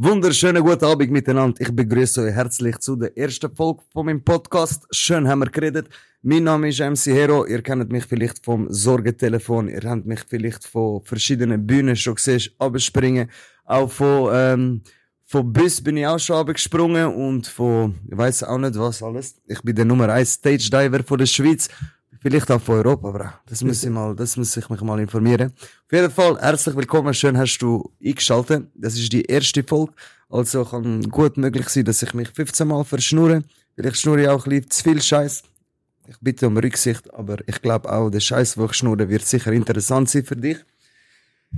Wunderschönen guten Abend miteinander. Ich begrüße euch herzlich zu der ersten Folge von meinem Podcast. Schön haben wir geredet. Mein Name ist MC Hero. Ihr kennt mich vielleicht vom Sorgentelefon. Ihr habt mich vielleicht von verschiedenen Bühnen schon gesehen, abspringen. Auch von, ähm, von Bus bin ich auch schon abgesprungen und von, ich weiß auch nicht was alles. Ich bin der Nummer 1 Stage Diver von der Schweiz. Vielleicht auch von Europa, bro. Das muss ich mal, das muss ich mich mal informieren. Auf jeden Fall, herzlich willkommen. Schön hast du eingeschaltet. Das ist die erste Folge. Also kann gut möglich sein, dass ich mich 15 Mal verschnurre. Vielleicht schnurre ich auch ein bisschen zu viel Scheiß. Ich bitte um Rücksicht, aber ich glaube auch, der Scheiß, den ich schnurre, wird sicher interessant sein für dich.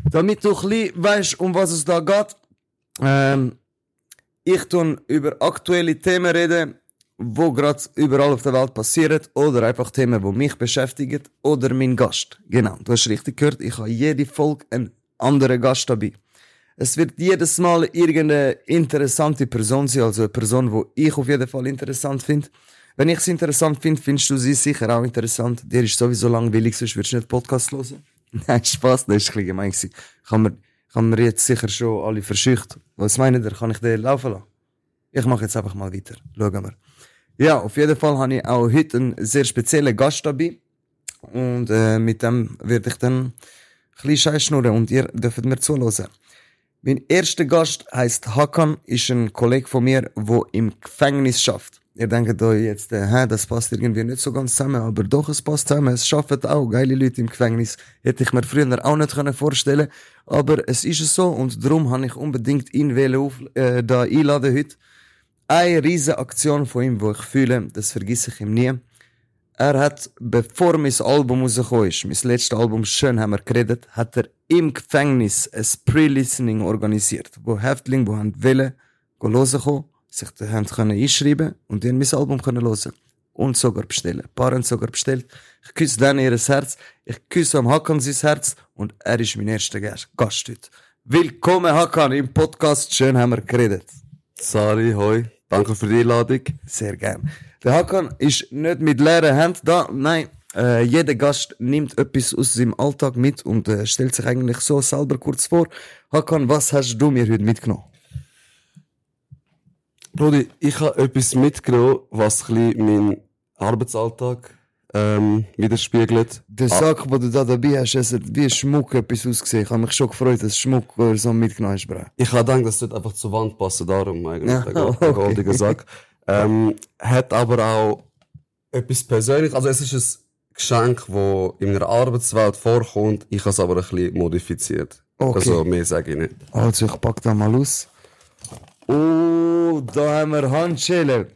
Damit du ein bisschen weißt, um was es da geht. Ähm, ich tun über aktuelle Themen reden, wo gerade überall auf der Welt passiert oder einfach Themen, die mich beschäftigen oder mein Gast. Genau, du hast richtig gehört, ich habe jede Folge einen anderen Gast dabei. Es wird jedes Mal irgendeine interessante Person sein, also eine Person, die ich auf jeden Fall interessant finde. Wenn ich sie interessant finde, findest du sie sicher auch interessant. Dir ist sowieso langweilig, sonst würdest du nicht Podcast hören. Nein, Spaß, das ist ein gemein gewesen. Kann man, kann man jetzt sicher schon alle verschüchten. Was meint ihr? Kann ich den laufen lassen? Ich mache jetzt einfach mal weiter. Schauen wir. Ja, auf jeden Fall habe ich auch heute einen sehr speziellen Gast dabei. Und äh, mit dem werde ich dann ein bisschen schnurren und ihr dürft mir zuhören. Mein erster Gast heißt Hakan, ist ein Kollege von mir, der im Gefängnis schafft. Ihr denkt euch jetzt, äh, hä, das passt irgendwie nicht so ganz zusammen, aber doch, es passt zusammen. Es schaffen auch geile Leute im Gefängnis. Hätte ich mir früher auch nicht können vorstellen aber es ist so und darum habe ich unbedingt ihn auf, äh, da einladen heute eine riesige Aktion von ihm, wo ich fühle, das vergesse ich ihm nie. Er hat, bevor mein Album rausgekommen ist, mein letztes Album «Schön» haben wir geredet, hat er im Gefängnis ein Pre-Listening organisiert, wo Häftlinge, die wollen, hören kommen, sich haben können einschreiben und dann mein Album können hören. Und sogar bestellen. Ein paar haben sogar bestellt. Ich küsse dann ihr Herz. Ich küsse am Hakan sein Herz. Und er ist mein erster Gast heute. Willkommen, Hakan, im Podcast «Schön» haben wir geredet. Sari, hoi. Danke für die Einladung. Sehr gern. Der Hakan ist nicht mit leeren Händen da. Nein, äh, jeder Gast nimmt etwas aus seinem Alltag mit und äh, stellt sich eigentlich so selber kurz vor. Hakan, was hast du mir heute mitgenommen? Brudi, ich habe etwas mitgenommen, was ein meinen Arbeitsalltag ähm, widerspiegelt. Der Sack, den du da dabei hast, es hat wie Schmuck etwas ausgesehen. Ich habe mich schon gefreut, dass Schmuck so mitgenommen Bro. Ich habe gedacht, das wird einfach zur Wand passen, darum eigentlich, ja, der, okay. goldige Sack. Ähm, hat aber auch etwas Persönliches, also es ist ein Geschenk, das in einer Arbeitswelt vorkommt, ich habe es aber ein bisschen modifiziert. Okay. Also mehr sage ich nicht. Also ich packe da mal aus. Oh, da haben wir Handschellen.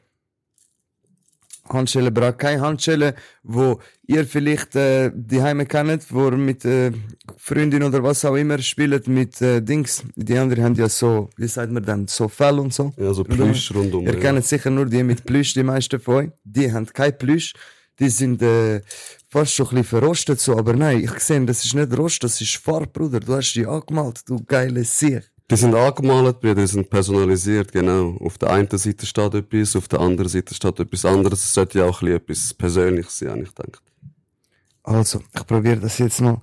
Handschellen, bra keine Handschellen, wo ihr vielleicht äh, die Heime kennt, wo ihr mit äh, Freundin oder was auch immer spielt mit äh, Dings. Die anderen haben ja so, wie sagt man dann, so Fell und so. Ja, so Plüsch rundum. Ihr ja. kennt sicher nur die mit Plüsch, die meisten von euch. Die haben kein Plüsch. Die sind äh, fast schon ein bisschen verrostet so, aber nein, ich sehe, das ist nicht Rost, das ist Farbe, Bruder. Du hast die angemalt, du geile Sieg. Die sind angemalt, die sind personalisiert, genau. Auf der einen Seite steht etwas, auf der anderen Seite steht etwas anderes. Es sollte ja auch ein etwas Persönliches sein, ich denke. Also, ich probiere das jetzt mal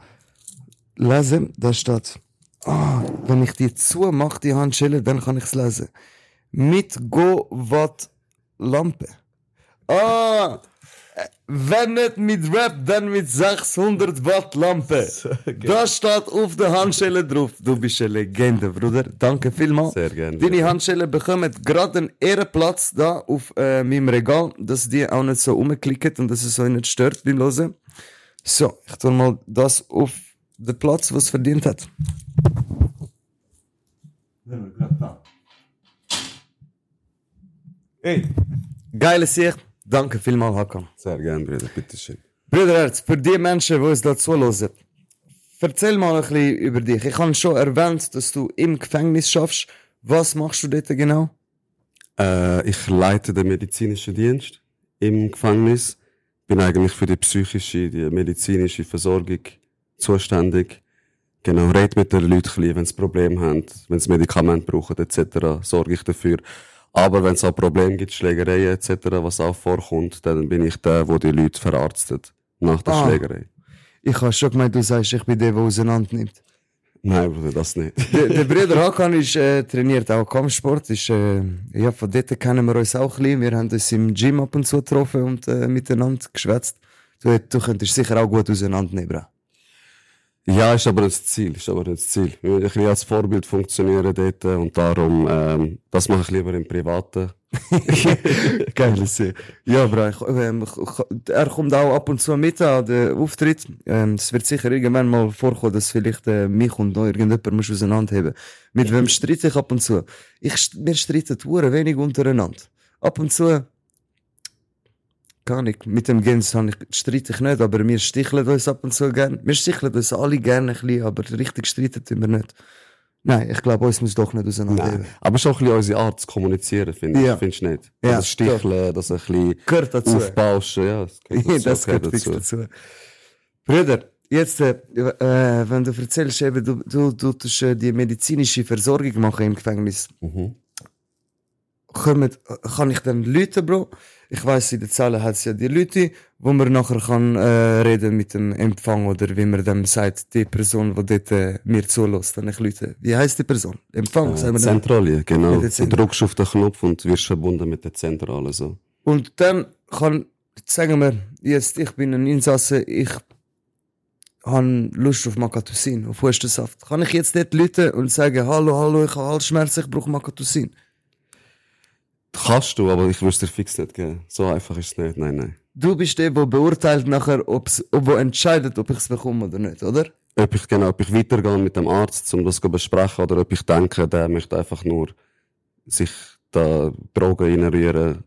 lesen. Da steht, ah, wenn ich die zumache, die Handschelle, dann kann ich es lesen. Mit Go Watt Lampe. Ah, wenn nicht mit Rap, dann mit 600 Watt Lampe. Das steht auf der Handschelle drauf. Du bist eine Legende, Bruder. Danke vielmals. Sehr gerne. Deine Handschelle bekommen gerade einen Ehrenplatz da auf äh, meinem Regal, dass die auch nicht so umklicken und dass es so nicht stört beim Hören. So, ich tue mal das auf den Platz, was es verdient hat. Hey, geile Sicht. Danke vielmals, Hakan. Sehr gerne, Bruder. Bitteschön. Bruderherz, für die Menschen, die es dazu hören, erzähl mal ein bisschen über dich. Ich habe schon erwähnt, dass du im Gefängnis schaffst. Was machst du dort genau? Äh, ich leite den medizinischen Dienst im Gefängnis. Bin eigentlich für die psychische, die medizinische Versorgung zuständig. Genau, red mit den Leuten, wenn sie Probleme haben, wenn sie Medikamente brauchen etc., sorge ich dafür. Aber wenn es auch Probleme gibt, Schlägereien etc., was auch vorkommt, dann bin ich der, wo die Leute verarztet nach der ah. Schlägerei. Ich habe schon gemeint, du sagst, ich bin der, der auseinander nimmt. Nein, Bruder, das nicht. der, der Bruder Hakan ist, äh, trainiert auch Kampfsport. Ist, äh, ja, von dort kennen wir uns auch ein bisschen. Wir haben uns im Gym ab und zu getroffen und äh, miteinander geschwätzt. Du, du könntest sicher auch gut auseinandernehmen. Ja, ist aber das Ziel, ist aber das Ziel. Wir wollen ein bisschen als Vorbild funktionieren dort und darum, ähm, das mache ich lieber im Privaten. Geil, sehr. Ja, Bro, ich, ähm, ich- er kommt auch ab und zu mit an den Auftritt. Ähm, es wird sicher irgendwann mal vorkommen, dass vielleicht äh, mich und noch irgendjemand muss auseinanderheben. Mit wem streite ich ab und zu? Ich, wir streiten hure wenig untereinander. Ab und zu, gar nicht. Mit dem Gens streite ich nicht, aber wir sticheln uns ab und zu gern. Wir sticheln uns alle gerne ein bisschen, aber richtig streiten tun wir nicht. Nein, ich glaube, uns muss doch nicht auseinanderheben. Nein. Aber schon ein bisschen unsere Art zu kommunizieren, finde ich. Ja. Findest du nicht? Ja, das Sticheln, das ein bisschen Gehört dazu. aufbauschen, ja. Das gehört dazu, das gehört fix dazu. Brüder, jetzt, äh, äh, wenn du erzählst, eben, du, du, du tust äh, die medizinische Versorgung machen im Gefängnis, Mhm. kommen, kann ich dann Leute, Bro? Ich weiss, in der Zelle hat es ja die Leute, wo man nachher kann äh, reden mit dem Empfang oder wie man dem sagt, die Person, die dort äh, mir zulässt, wenn ich Leute. Wie heißt die Person? Empfang, sagen Äh, wir dann. Zentrale, genau. Mit der Du drückst auf den Knopf und wirst verbunden mit der Zentrale, so. Und dann kann, sagen wir, jetzt, ich bin ein Insasse, ich habe Lust auf Makatusin, auf Hustensaft. Kann ich jetzt dort Leute und sagen, hallo, hallo, ich habe Halsschmerzen, ich brauche Makatusin? Kannst du, aber ich würde es dir fix nicht geben. So einfach ist es nicht, nein, nein. Du bist der, der beurteilt nachher, ob's, ob er entscheidet, ob ich es bekomme oder nicht, oder? Ob ich, genau, ob ich weitergehe mit dem Arzt, um das zu besprechen, oder ob ich denke, der möchte einfach nur sich da Drogen reinrühren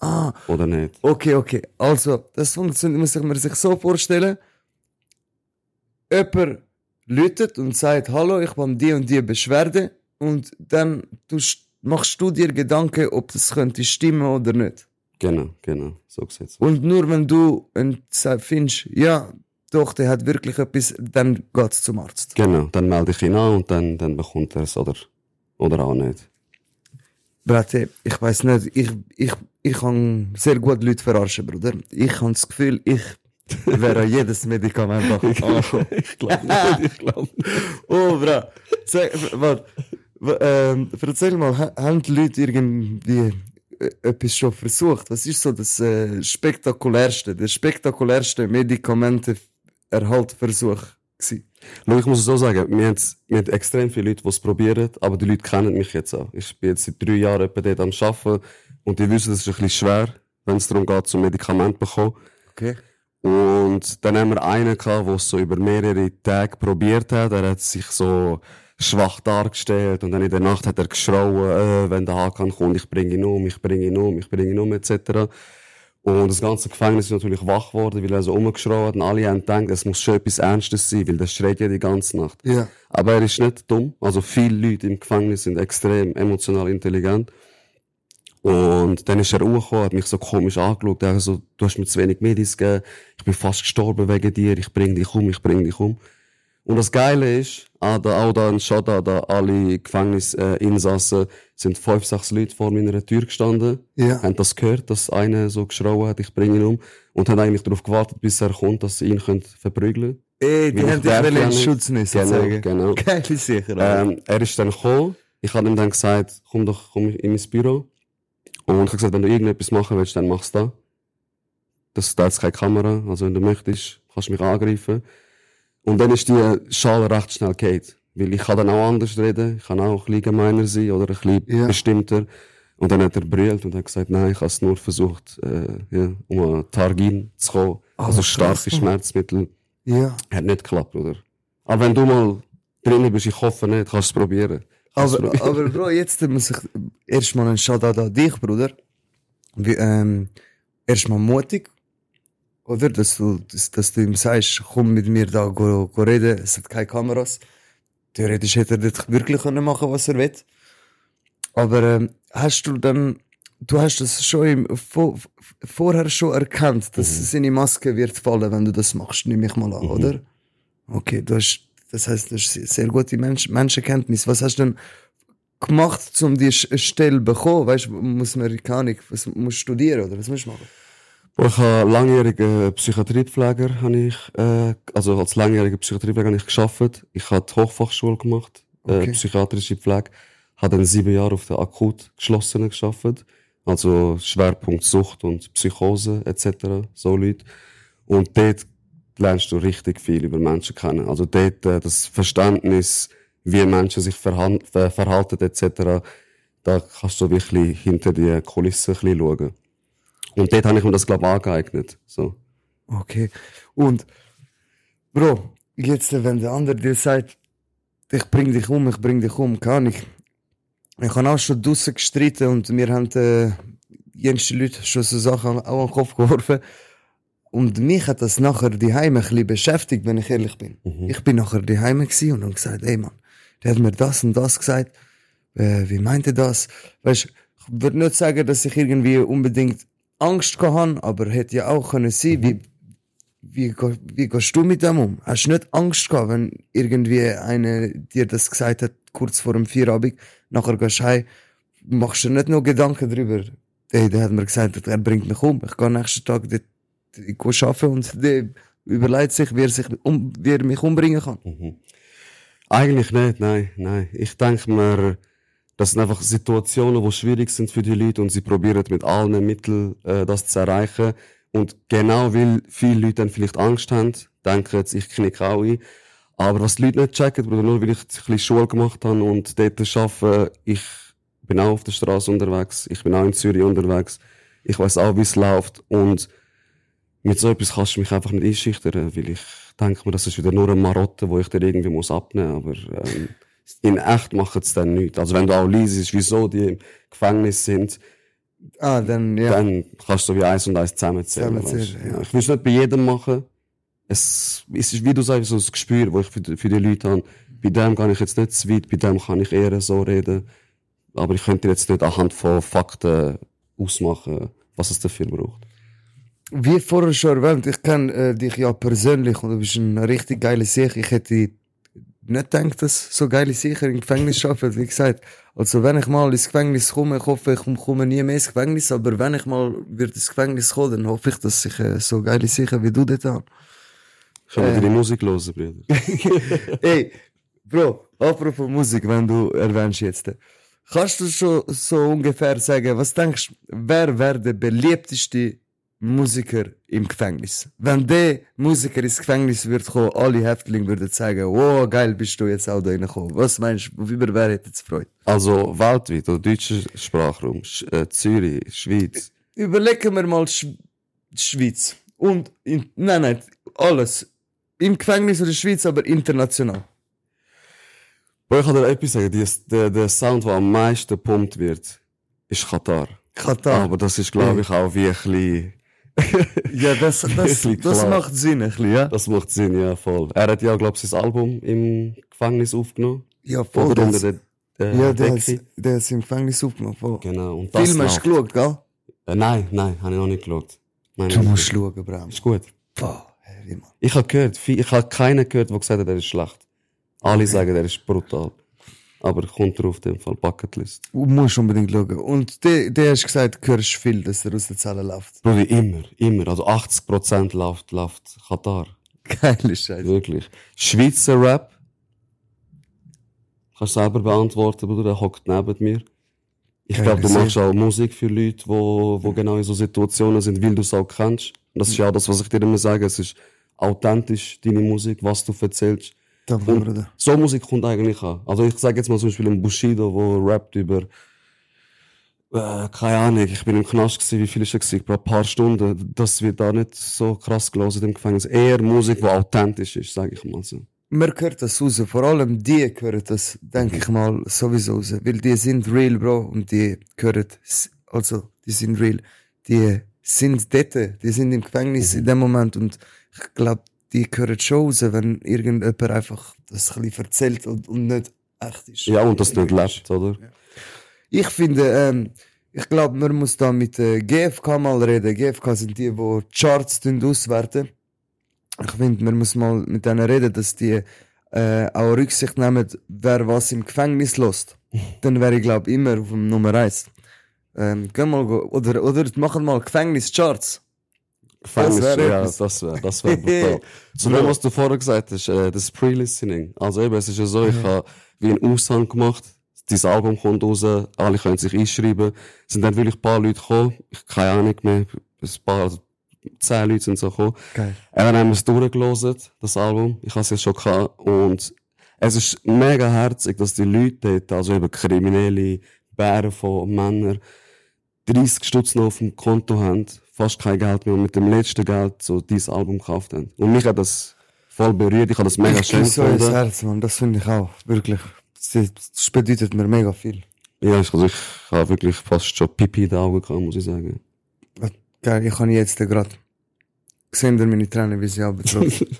Ah, oder nicht. okay, okay. Also, das funktioniert, muss ich mir sich so vorstellen. Jemand läutet und sagt, hallo, ich habe die und die Beschwerde und dann tust, machst du dir Gedanken, ob das könnte stimmen oder nicht. Genau, genau, so geht's. Und nur wenn du findest, ja, doch, der hat wirklich etwas, dann geht's zum Arzt. Genau, dann melde ich ihn an und dann, dann bekommt er es oder, oder auch nicht. Brate, ich weiß nicht, ich, ich, ich kann sehr gut Leute verarschen, Bruder. Ich habe das Gefühl, ich wäre jedes Medikament angekommen. ich glaube nicht, ich glaube nicht. Oh, bra. Sag, warte. Ähm, erzähl mal, ha- haben die Leute irgendwie äh, etwas schon versucht? Was ist so das äh, spektakulärste, der spektakulärste Medikamentenerhaltversuch gewesen? Ich muss es so sagen, wir haben, wir haben extrem viele Leute, die es probieren, aber die Leute kennen mich jetzt auch. Ich bin jetzt seit drei Jahren etwa dort am Arbeiten und die wissen, es ist ein bisschen schwer, wenn es darum geht, zum Medikament zu bekommen. Okay. Und dann haben wir einen gehabt, der es so über mehrere Tage probiert hat. Er hat sich so schwach dargestellt und dann in der Nacht hat er geschrauen, äh, wenn der Hakan kommt, ich bringe ihn um, ich bringe ihn um, ich bringe ihn um, etc. Und das ganze Gefängnis ist natürlich wach geworden, weil er so umgeschrauen hat und alle haben gedacht, es muss schon etwas Ernstes sein, weil der schreit ja die ganze Nacht. Ja. Aber er ist nicht dumm. Also viele Leute im Gefängnis sind extrem emotional intelligent. Und dann ist er hochgekommen, hat mich so komisch angeschaut, er so, du hast mir zu wenig Medis gegeben, ich bin fast gestorben wegen dir, ich bring dich um, ich bring dich um. Und das Geile ist, auch da, auch da in Schotta, da alle Gefängnisinsassen, Insassen, sind fünf, sechs Leute vor meiner Tür gestanden, Ja. haben das gehört, dass einer so geschrauen hat, ich bring ihn um, und haben eigentlich darauf gewartet, bis er kommt, dass sie ihn können verprügeln Ey, die haben ich dich ja in. Schutz nehmen, Genau, sozusagen. genau. Geil, sicher. Ähm, er ist dann gekommen. Ich habe ihm dann gesagt, komm doch komm in mein Büro. Und ich habe gesagt, wenn du irgendetwas machen willst, dann mach's da. Das, da ist keine Kamera. Also wenn du möchtest, kannst du mich angreifen. Und dann ist die Schale recht schnell geht. Weil ich kann dann auch anders reden. Ich kann auch ein bisschen gemeiner sein oder ein bisschen Ja. bestimmter. Und dann hat er brüllt und hat gesagt, nein, ich habe es nur versucht, äh, ja, um an Targin zu kommen. Ah, also starke. Schmerzmittel. ja. Hat nicht geklappt, oder? Aber wenn du mal drinnen bist, ich hoffe nicht, kannst du es probieren. Aber, probieren. aber Bro, jetzt muss ich erstmal einen Shoutout an dich, Bruder. Wie, ähm, erstmal mutig. Oder? Dass du, dass, dass du ihm sagst, komm mit mir da go, go reden, es hat keine Kameras. Theoretisch hätte er dort wirklich können machen, was er will. Aber ähm, hast du dann, du hast das schon im, vor, vorher schon erkannt, dass seine Maske wird fallen, wenn du das machst, nehme ich mal an, oder? Okay, du hast, das heißt, du hast se- sehr gute Mensch, Menschenkenntnis. Was hast du denn gemacht, um die Sch- Stelle zu bekommen? Weißt du, muss man, keine Ahnung, was musst du studieren oder was musst du machen? Ich habe langjähriger Psychiatriepfleger, habe ich, äh, also als langjähriger Psychiatriepfleger habe ich geschafft. Ich habe die Hochfachschule gemacht, Okay. äh, psychiatrische Pflege. Habe dann sieben Jahre auf der akut geschlossenen geschafft. Also Schwerpunkt Sucht und Psychose etc. So Leute. Und dort lernst du richtig viel über Menschen kennen. Also dort äh, das Verständnis, wie Menschen sich verhan- ver verhalten etc. Da kannst du wirklich hinter die Kulissen ein bisschen schauen. Und dort habe ich mir das, glaube ich, angeeignet. So. Okay. Und, Bro, jetzt, wenn der andere dir sagt, ich bring dich um, ich bring dich um, kann ich. Ich habe auch schon draussen gestritten und mir haben äh, jenste Leute schon so Sachen auch an den Kopf geworfen. Und mich hat das nachher die Heime ein bisschen beschäftigt, wenn ich ehrlich bin. Ich bin nachher die Heime und hab gesagt, ey Mann, der hat mir das und das gesagt. Äh, wie meint er das? Weißt, ich würde nicht sagen, dass ich irgendwie unbedingt Angst gehabt aber hätte ja auch können sein, wie, wie, wie gehst du mit dem um? Hast du nicht Angst gehabt, wenn irgendwie einer dir das gesagt hat, kurz vor dem Feierabend, nachher gehst du heim, machst du nicht nur Gedanken darüber, ey, der hat mir gesagt, er bringt mich um, ich gehe nächsten Tag dort, ich gehe arbeiten und der überlegt sich, wie er, sich um, wie er mich umbringen kann. Mhm. Eigentlich nicht, nein, nein. Ich denke mir, das sind einfach Situationen, die schwierig sind für die Leute und sie probieren mit allen Mitteln äh, das zu erreichen. Und genau weil viele Leute dann vielleicht Angst haben, denken jetzt, ich knicke auch ein. Aber was die Leute nicht checken, Bruder, nur weil ich ein bisschen Schule gemacht habe und dort arbeite, ich bin auch auf der Straße unterwegs, ich bin auch in Zürich unterwegs, ich weiß auch, wie es läuft und mit so etwas kannst du mich einfach nicht einschüchtern, weil ich denke mir, das ist wieder nur eine Marotte, wo ich dir irgendwie muss abnehmen muss. Aber ähm, in echt macht es dann nichts. Also wenn du auch liest, wieso die im Gefängnis sind, Ah, dann, ja. dann kannst du wie eins und eins zusammenzählen. Zusammenzählen, ja. Ich will es nicht bei jedem machen. Es, es ist, wie du sagst, so ein Gespür, das ich für die, für die Leute habe. Bei dem kann ich jetzt nicht zu weit, bei dem kann ich eher so reden. Aber ich könnte jetzt nicht anhand von Fakten ausmachen, was es dafür braucht. Wie vorher schon erwähnt, ich kenne äh, dich ja persönlich und du bist ein richtig geiler Sicher. Ich hätte nicht gedacht, dass so geile Sicher im Gefängnis arbeiten. Wie gesagt, also wenn ich mal ins Gefängnis komme, ich hoffe, ich komme nie mehr ins Gefängnis, aber wenn ich mal wird ins Gefängnis kommen, dann hoffe ich, dass ich äh, so geile Sicher wie du dort habe. Ich kann Äh. deine Musik hören, Brüder. Ey, Bro, apropos Musik, wenn du erwähnst jetzt. Kannst du schon so ungefähr sagen, was denkst du, wer wäre der beliebteste Musiker im Gefängnis? Wenn der Musiker ins Gefängnis wird kommen, alle Häftlinge würden sagen, wow, geil, bist du jetzt auch da reingekommen. Was meinst du, über wer hätte es Freude? Also weltweit, oder deutscher Sprachraum, Sch äh, Zürich, Schweiz. Überlegen wir mal Sch Schweiz. Und, in, nein, nein, alles. Im Gefängnis oder Schweiz, aber international. Boah, ich kann dir etwas sagen, die, der, der Sound, der am meisten gepumpt wird, ist Katar. Katar. Aber das ist, glaube ich, auch wie ein bisschen, Ja, das, das, das macht Sinn, ein bisschen, ja? das macht Sinn, ja, voll. Er hat ja, glaube ich, sein Album im Gefängnis aufgenommen. Ja, voll. Oder der unter der, der ja, der hat hat's im Gefängnis aufgenommen. Voll. Genau. Und das Film hast du geschaut, gell? Äh, nein, nein, habe ich noch nicht geschaut. Nein, Du musst schauen, Bram. Ist gut. Boah, heavy, Mann. Ich habe gehört, ich habe keinen gehört, der gesagt hat, er ist schlecht. Alle sagen, er ist brutal. Aber kommt drauf, in dem Fall Bucketlist. Du musst unbedingt schauen. Und der, der hast gesagt, du hörst viel, dass er aus der Zelle läuft. Bruder, immer, immer. Also 80% läuft, läuft Katar. Geile Scheiße. Wirklich. Schweizer Rap. Kannst du selber beantworten, Bruder, der hockt neben mir. Ich glaube, du machst auch Musik für Leute, wo, wo genau in so Situationen sind, weil du es auch kennst. Und das ist ja auch das, was ich dir immer sage. Es ist authentisch, deine Musik, was du erzählst. Danke, so Musik kommt eigentlich an. Also ich sage jetzt mal zum Beispiel ein Bushido, wo rappt über, äh, keine Ahnung, ich bin im Knast gewesen, wie viel ist er gewesen? Ein paar Stunden. Das wird da nicht so krass gelesen im Gefängnis. Eher Musik, die authentisch ist, sage ich mal so. Man hört das raus. Vor allem die hören das, denke ich mal, sowieso raus. Weil die sind real, Bro. Und die hören, also, die sind real. Die sind dort. Die sind im Gefängnis in dem Moment. Und ich glaube, die hören schon raus, wenn irgendjemand einfach das ein bisschen erzählt und, und nicht echt ist. Ja, und das nicht lebt, oder? Ich finde, ähm, ich glaube, man muss da mit äh, GFK mal reden. GFK sind die, die Charts auswerten. Ich finde, man muss mal mit denen reden, dass die äh, auch Rücksicht nehmen, wer was im Gefängnis lässt. Dann wäre ich, glaube immer auf dem Nummer eins. Ähm, gehen mal, oder, oder machen mal Gefängnischarts. Gefängnis, wär ja, etwas. das wäre das wär brutal. Zu dem, was du vorher gesagt hast, äh, das Pre-Listening. Also eben, es ist ja so, ich habe wie einen Aushang gemacht, dieses Album kommt raus, alle können sich einschreiben. Es sind dann wirklich ein paar Leute gekommen, ich keine Ahnung mehr, ein paar, also zehn Leute sind so gekommen. Geil. Und dann haben wir es durchgelesen, das Album. Ich habe es ja schon gehabt. Und es ist mega herzig, dass die Leute dort, also eben kriminelle Bären von Männern, 30 Stutz noch auf dem Konto haben, fast kein Geld mehr und mit dem letzten Geld so dieses Album gekauft haben. Und mich hat das voll berührt, ich habe das mega ich schön gefunden. Herz, Mann. Das finde ich auch. Wirklich. Das, bedeutet mir mega viel. Ja, ich, also ich habe wirklich fast schon Pipi in den Augen gehabt, muss ich sagen. Geil, ich habe jetzt gerade gesehen, meine Tränen, wie sie abgetroffen.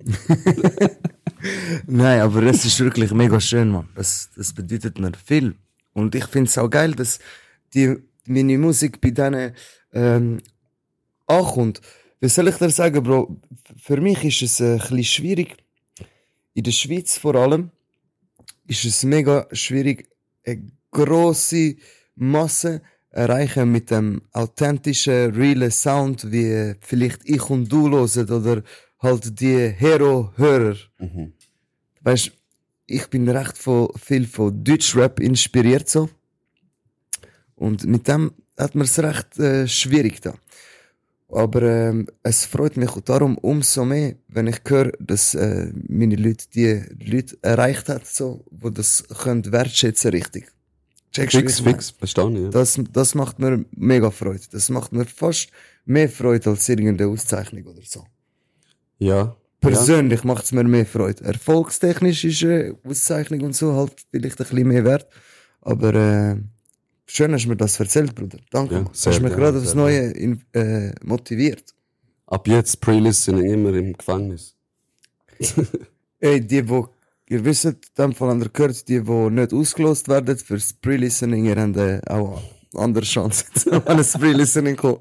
Nein, aber es ist wirklich mega schön, man. Das, das bedeutet mir viel. Und ich finde es auch geil, dass die, meine Musik bei denen ähm, ankommt. Wie soll ich dir sagen, Bro? Für mich ist es ein bisschen schwierig. In der Schweiz vor allem ist es mega schwierig, eine grosse Masse erreichen mit dem authentischen, realen Sound, wie vielleicht ich und du hören oder halt die Hero-Hörer. Mhm. Weißt ich bin recht von, viel von Deutschrap inspiriert so. Und mit dem hat man es recht äh, schwierig da. Aber ähm, es freut mich darum umso mehr, wenn ich höre, dass äh, meine Leute die Leute erreicht hat, so, wo das können wertschätzen richtig. Checkst Fix, fix, ich. Ja. Das, das macht mir mega Freude. Das macht mir fast mehr Freude als irgendeine Auszeichnung oder so. ja. Persönlich macht es mir mehr Freude. Erfolgstechnisch ist eine Auszeichnung und so halt vielleicht ein bisschen mehr wert. Aber äh, schön hast du mir das erzählt, Bruder. Danke. Ja, hast mich gerne, gerade aufs Neue in, äh, motiviert. Ab jetzt Pre-Listening immer im Gefängnis. Ey, die, wo, ihr wisst, in dem Fall an der gehört, die, die nicht ausgelost werden fürs Pre-Listening, ihr habt äh, auch eine andere Chance, wenn es Pre-Listening kommt.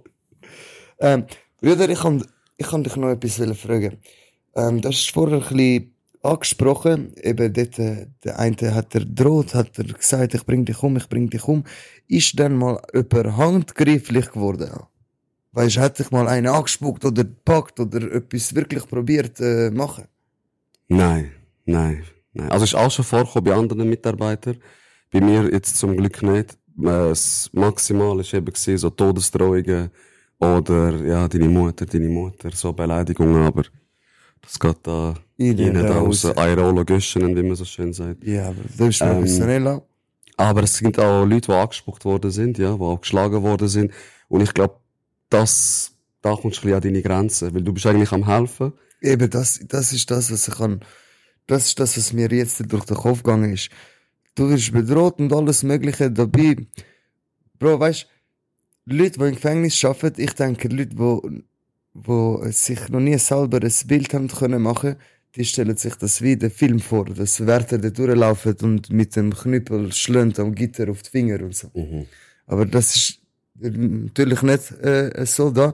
Ähm, Brüder, ich kann, ich kann dich noch etwas fragen. Ähm, das ist vorher ein bisschen angesprochen, eben dort, äh, der eine hat er droht, hat er gesagt, ich bring dich um, ich bring dich um. Ist dann mal jemand handgreiflich geworden? Weißt du, hat dich mal einer angespuckt oder gepackt oder etwas wirklich probiert äh, machen? Nein, nein, nein. Also ist auch schon vorgekommen bei anderen Mitarbeitern. Bei mir jetzt zum Glück nicht. Äh, Das Maximale war eben so Todesdrohungen oder ja, deine Mutter, deine Mutter, so Beleidigungen, aber das geht da Innen raus. Göschen, wie man so schön sagt. Ja, aber das ist Ähm, auch. Aber es sind auch Leute, die angespuckt worden sind, ja, die auch geschlagen worden sind. Und ich glaube, das, da kommst du ein bisschen an deine Grenzen, weil du bist eigentlich am helfen. Eben, das, das ist das, was ich kann. Das ist das, was mir jetzt durch den Kopf gegangen ist. Du wirst bedroht und alles Mögliche dabei. Bro, weißt Leute, die im Gefängnis arbeiten, ich denke, Leute, die, die sich noch nie selber ein Bild haben können machen, die stellen sich das wie den Film vor, dass Wärter da durchlaufen und mit dem Knüppel schlönt am Gitter auf die Finger und so. Aber das ist äh, natürlich nicht äh, so da.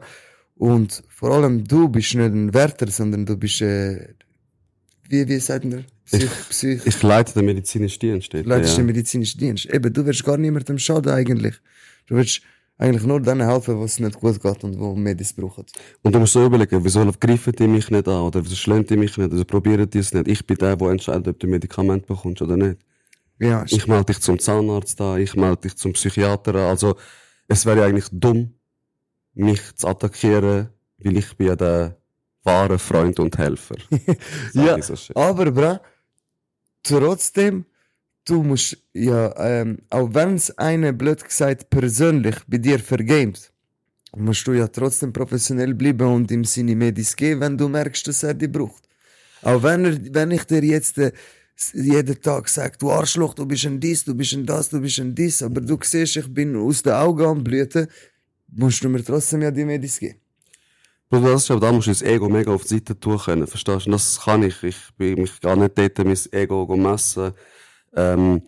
Und vor allem du bist nicht ein Wärter, sondern du bist, äh, wie, wie sagt man? Psych, Psych, Ich leite den medizinischen Dienst. dort, leitest ja. den medizinischen Dienst. Eben, du wirst gar niemandem schaden eigentlich. Du wirst eigentlich nur denen helfen, was nicht gut geht und wo Medis brauchen. Und du musst so überlegen, wieso greifen die mich nicht an, oder wieso schlagen die mich nicht, oder probieren die es nicht. Ich bin der, der entscheidet, ob du Medikament bekommst oder nicht. Ja, Ich melde dich zum Zahnarzt an, ich melde dich zum Psychiater an. Also, es wäre ja eigentlich dumm, mich zu attackieren, weil ich bin ja der wahre Freund und Helfer. Ja. so. Aber, bra, trotzdem, du musst, ja, ähm, auch wenn es eine, blöd gesagt, persönlich bei dir vergamet, musst du ja trotzdem professionell bleiben und ihm seine Medis geben, wenn du merkst, dass er die braucht. Auch wenn, er, wenn ich dir jetzt äh, jeden Tag sage, du Arschloch, du bist ein dies, du bist ein das, du bist ein dies, aber du siehst, ich bin aus den Augen am Blüten, musst du mir trotzdem ja die Medis geben. Bruder, das ist aber, da musst du das Ego mega auf die Seite tun können, verstehst du? Das kann ich. Ich bin mich gar nicht dort, mein Ego go messen. Ähm,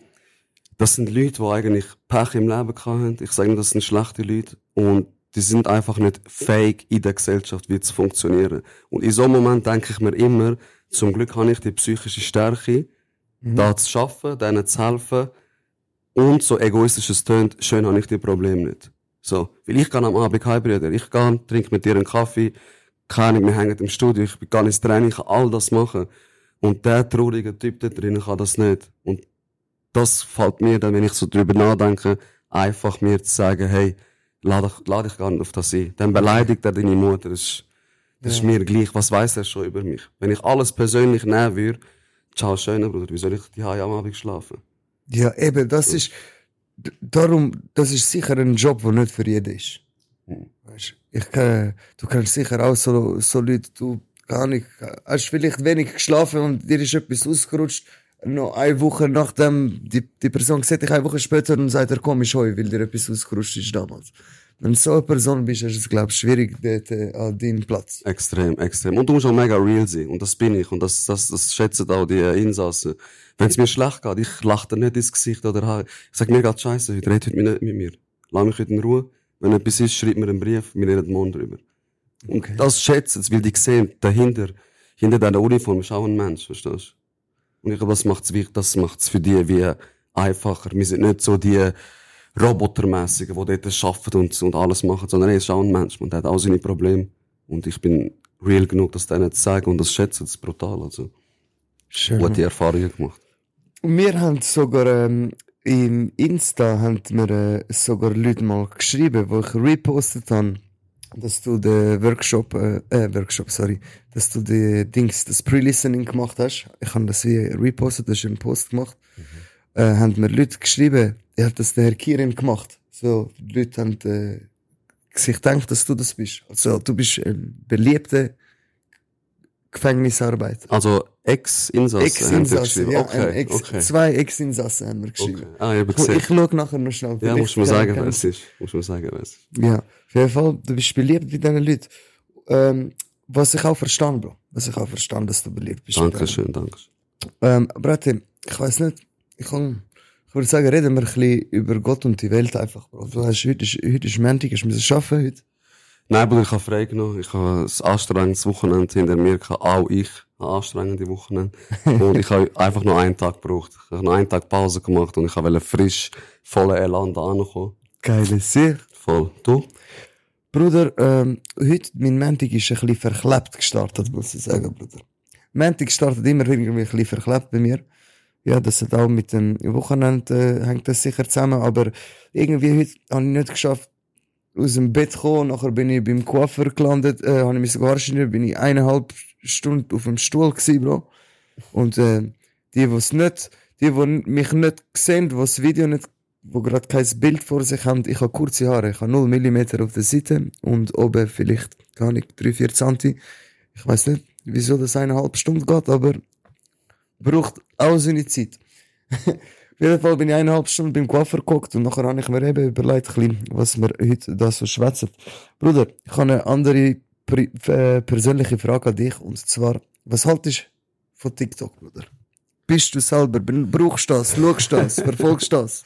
das sind Leute, die eigentlich Pech im Leben hatten. Ich sage nicht, das sind schlechte Leute. Und die sind einfach nicht fähig, in der Gesellschaft wie zu funktionieren. Und in so einem Moment denke ich mir immer, zum Glück habe ich die psychische Stärke, da zu schaffen, denen zu helfen. Und so egoistisch es tönt, schön habe ich die Probleme nicht. So. Weil ich gehe am Abend heim, Brüder. Ich gehe, trinke mit dir einen Kaffee, keine Ahnung, wir hängen im Studio, ich bin gar nicht ins Training, ich kann all das machen. Und der traurige Typ da drin kann das nicht. Und das fällt mir dann, wenn ich so drüber nachdenke, einfach mir zu sagen, hey, lade dich, lad dich gar nicht auf das ein. Dann beleidigt er deine Mutter. Das ist, das ist mir gleich. Was weiß er schon über mich? Wenn ich alles persönlich nehmen würde, ciao, schöner Bruder, wie soll ich die am Abend schlafen? Ja, eben, das ist, darum, das ist sicher ein Job, der nicht für jeden ist. Weißt, ich kann, du kannst sicher auch so, so Leute, du gar nicht, hast vielleicht wenig geschlafen und dir ist etwas ausgerutscht, noch eine Woche nachdem die, die Person sieht dich eine Woche später und sagt, er komm, ich heu, weil dir etwas ausgerutscht ist damals. Wenn du so eine Person bist, ist es, glaube ich, schwierig, dort äh, an deinen Platz. Extrem, extrem. Und du musst auch mega real sein. Und das bin ich. Und das, das, das schätzen auch die äh, Insassen. Wenn es mir schlecht geht, ich lache dir nicht ins Gesicht oder ich sag mir geht scheiße, heute red heute nicht mit mir. Lass mich heute in Ruhe. Wenn etwas ist, schreib mir einen Brief, wir reden morgen drüber. Und Okay. das schätzen sie, weil die sehen, dahinter, hinter deiner Uniform ist auch ein Mensch, verstehst du? Und ich glaube, das macht's wichtig, das macht's für die wie einfacher. Wir sind nicht so die Robotermäßigen, die dort arbeiten und, und alles machen, sondern er ist auch ein Mensch. Man hat auch seine Probleme. Und ich bin real genug, das denen zu sagen und das schätzen sie brutal. Also, Schön. gute Erfahrungen gemacht. Und wir haben sogar ähm, im Insta haben mir äh, sogar Leute mal geschrieben, wo ich repostet habe, dass du den Workshop, äh, äh, Workshop, sorry, dass du die Dings, das Pre-Listening gemacht hast. Ich habe das wie repostet, das ist ein Post gemacht. Äh, haben mir Leute geschrieben, er hat das der Herr Kirin gemacht. So, die Leute haben äh, sich gedacht, dass du das bist. Also, du bist ein beliebter Gefängnisarbeit. Also, Ex-Insassen Ex-Insassen, ja, okay, Ex okay. zwei Ex-Insassen haben wir geschrieben. okay. Ah, ich habe Ich, gesehen. ich schaue nachher noch schnell. Ja, musst du mir sagen, wer es ist. Musst du mir sagen, wer es ist. Ja, auf jeden Fall, du bist beliebt bei diesen Leuten. Ähm, was ich auch verstand, Bro. Was ich auch verstand, dass du beliebt bist. Dankeschön, danke. Ähm, Brate, ich weiß nicht, ich kann, ich würde sagen, reden wir ein bisschen über Gott und die Welt einfach, Bro. Du hast, heute ist, heute ist Montag, du müssen arbeiten heute? Nein, ich habe frei genommen. Ich habe ein anstrengendes Wochenende hinter mir gehabt. Auch ich habe anstrengende Wochenende. und ich habe einfach nur einen Tag gebraucht. Ich habe noch einen Tag Pause gemacht und ich wollte frisch, voller Elan da ankommen. Geile Sicht. Voll. Du? Bruder, ähm, heute, mein Montag ist ein bisschen verklebt gestartet, muss ich sagen, Bruder. Montag startet immer irgendwie ein bisschen verklebt bei mir. Ja, das hat auch mit dem Wochenende, äh, hängt das sicher zusammen, aber irgendwie heute habe ich nicht geschafft, aus dem Bett zu kommen, nachher bin ich beim Coiffeur gelandet, äh, habe ich mich sogar schneiden, bin ich eineinhalb Stunden auf dem Stuhl gewesen, Bro. Und, äh, die, die nicht, die, die mich nicht sehen, die das Video nicht wo gerade kein Bild vor sich haben. Ich habe kurze Haare, ich habe 0 mm auf der Seite und oben vielleicht gar nicht 3-4 cm. Ich weiß nicht, wieso das eineinhalb Stunden geht, aber braucht auch seine Zeit. auf jeden Fall bin ich eineinhalb Stunden beim Coiffeur geguckt und nachher habe ich mir eben überlegt, was wir heute da so schwätzen. Bruder, ich habe eine andere äh, persönliche Frage an dich und zwar, was haltest du von TikTok, Bruder? Bist du selber, brauchst du das, schaust du das, verfolgst du das?